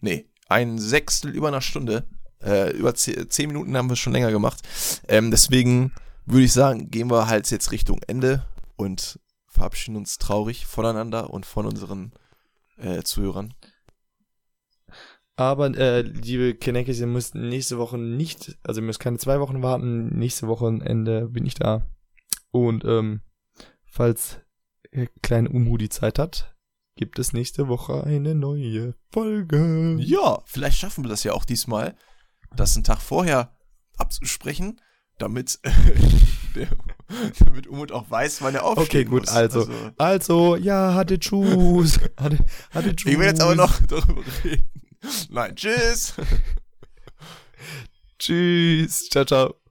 nee, ein Sechstel über einer Stunde. Äh, über ze- zehn Minuten haben wir schon länger gemacht. Ähm, deswegen würde ich sagen, gehen wir halt jetzt Richtung Ende und verabschieden uns traurig voneinander und von unseren äh, Zuhörern. Aber, äh, liebe Kenneckis, ihr müsst nächste Woche nicht, also ihr müsst keine zwei Wochen warten. Nächste Wochenende bin ich da. Und, ähm, falls kleine Umu die Zeit hat, gibt es nächste Woche eine neue Folge. Ja, vielleicht schaffen wir das ja auch diesmal, das einen Tag vorher abzusprechen, damit, der, damit Umut auch weiß, wann er aufstehen Okay, gut, muss. also, Also, ja, hatte Tschüss. hatte, hatte Tschüss. ich will jetzt aber noch darüber reden. Nein, tschüss. Tschüss. Ciao, ciao.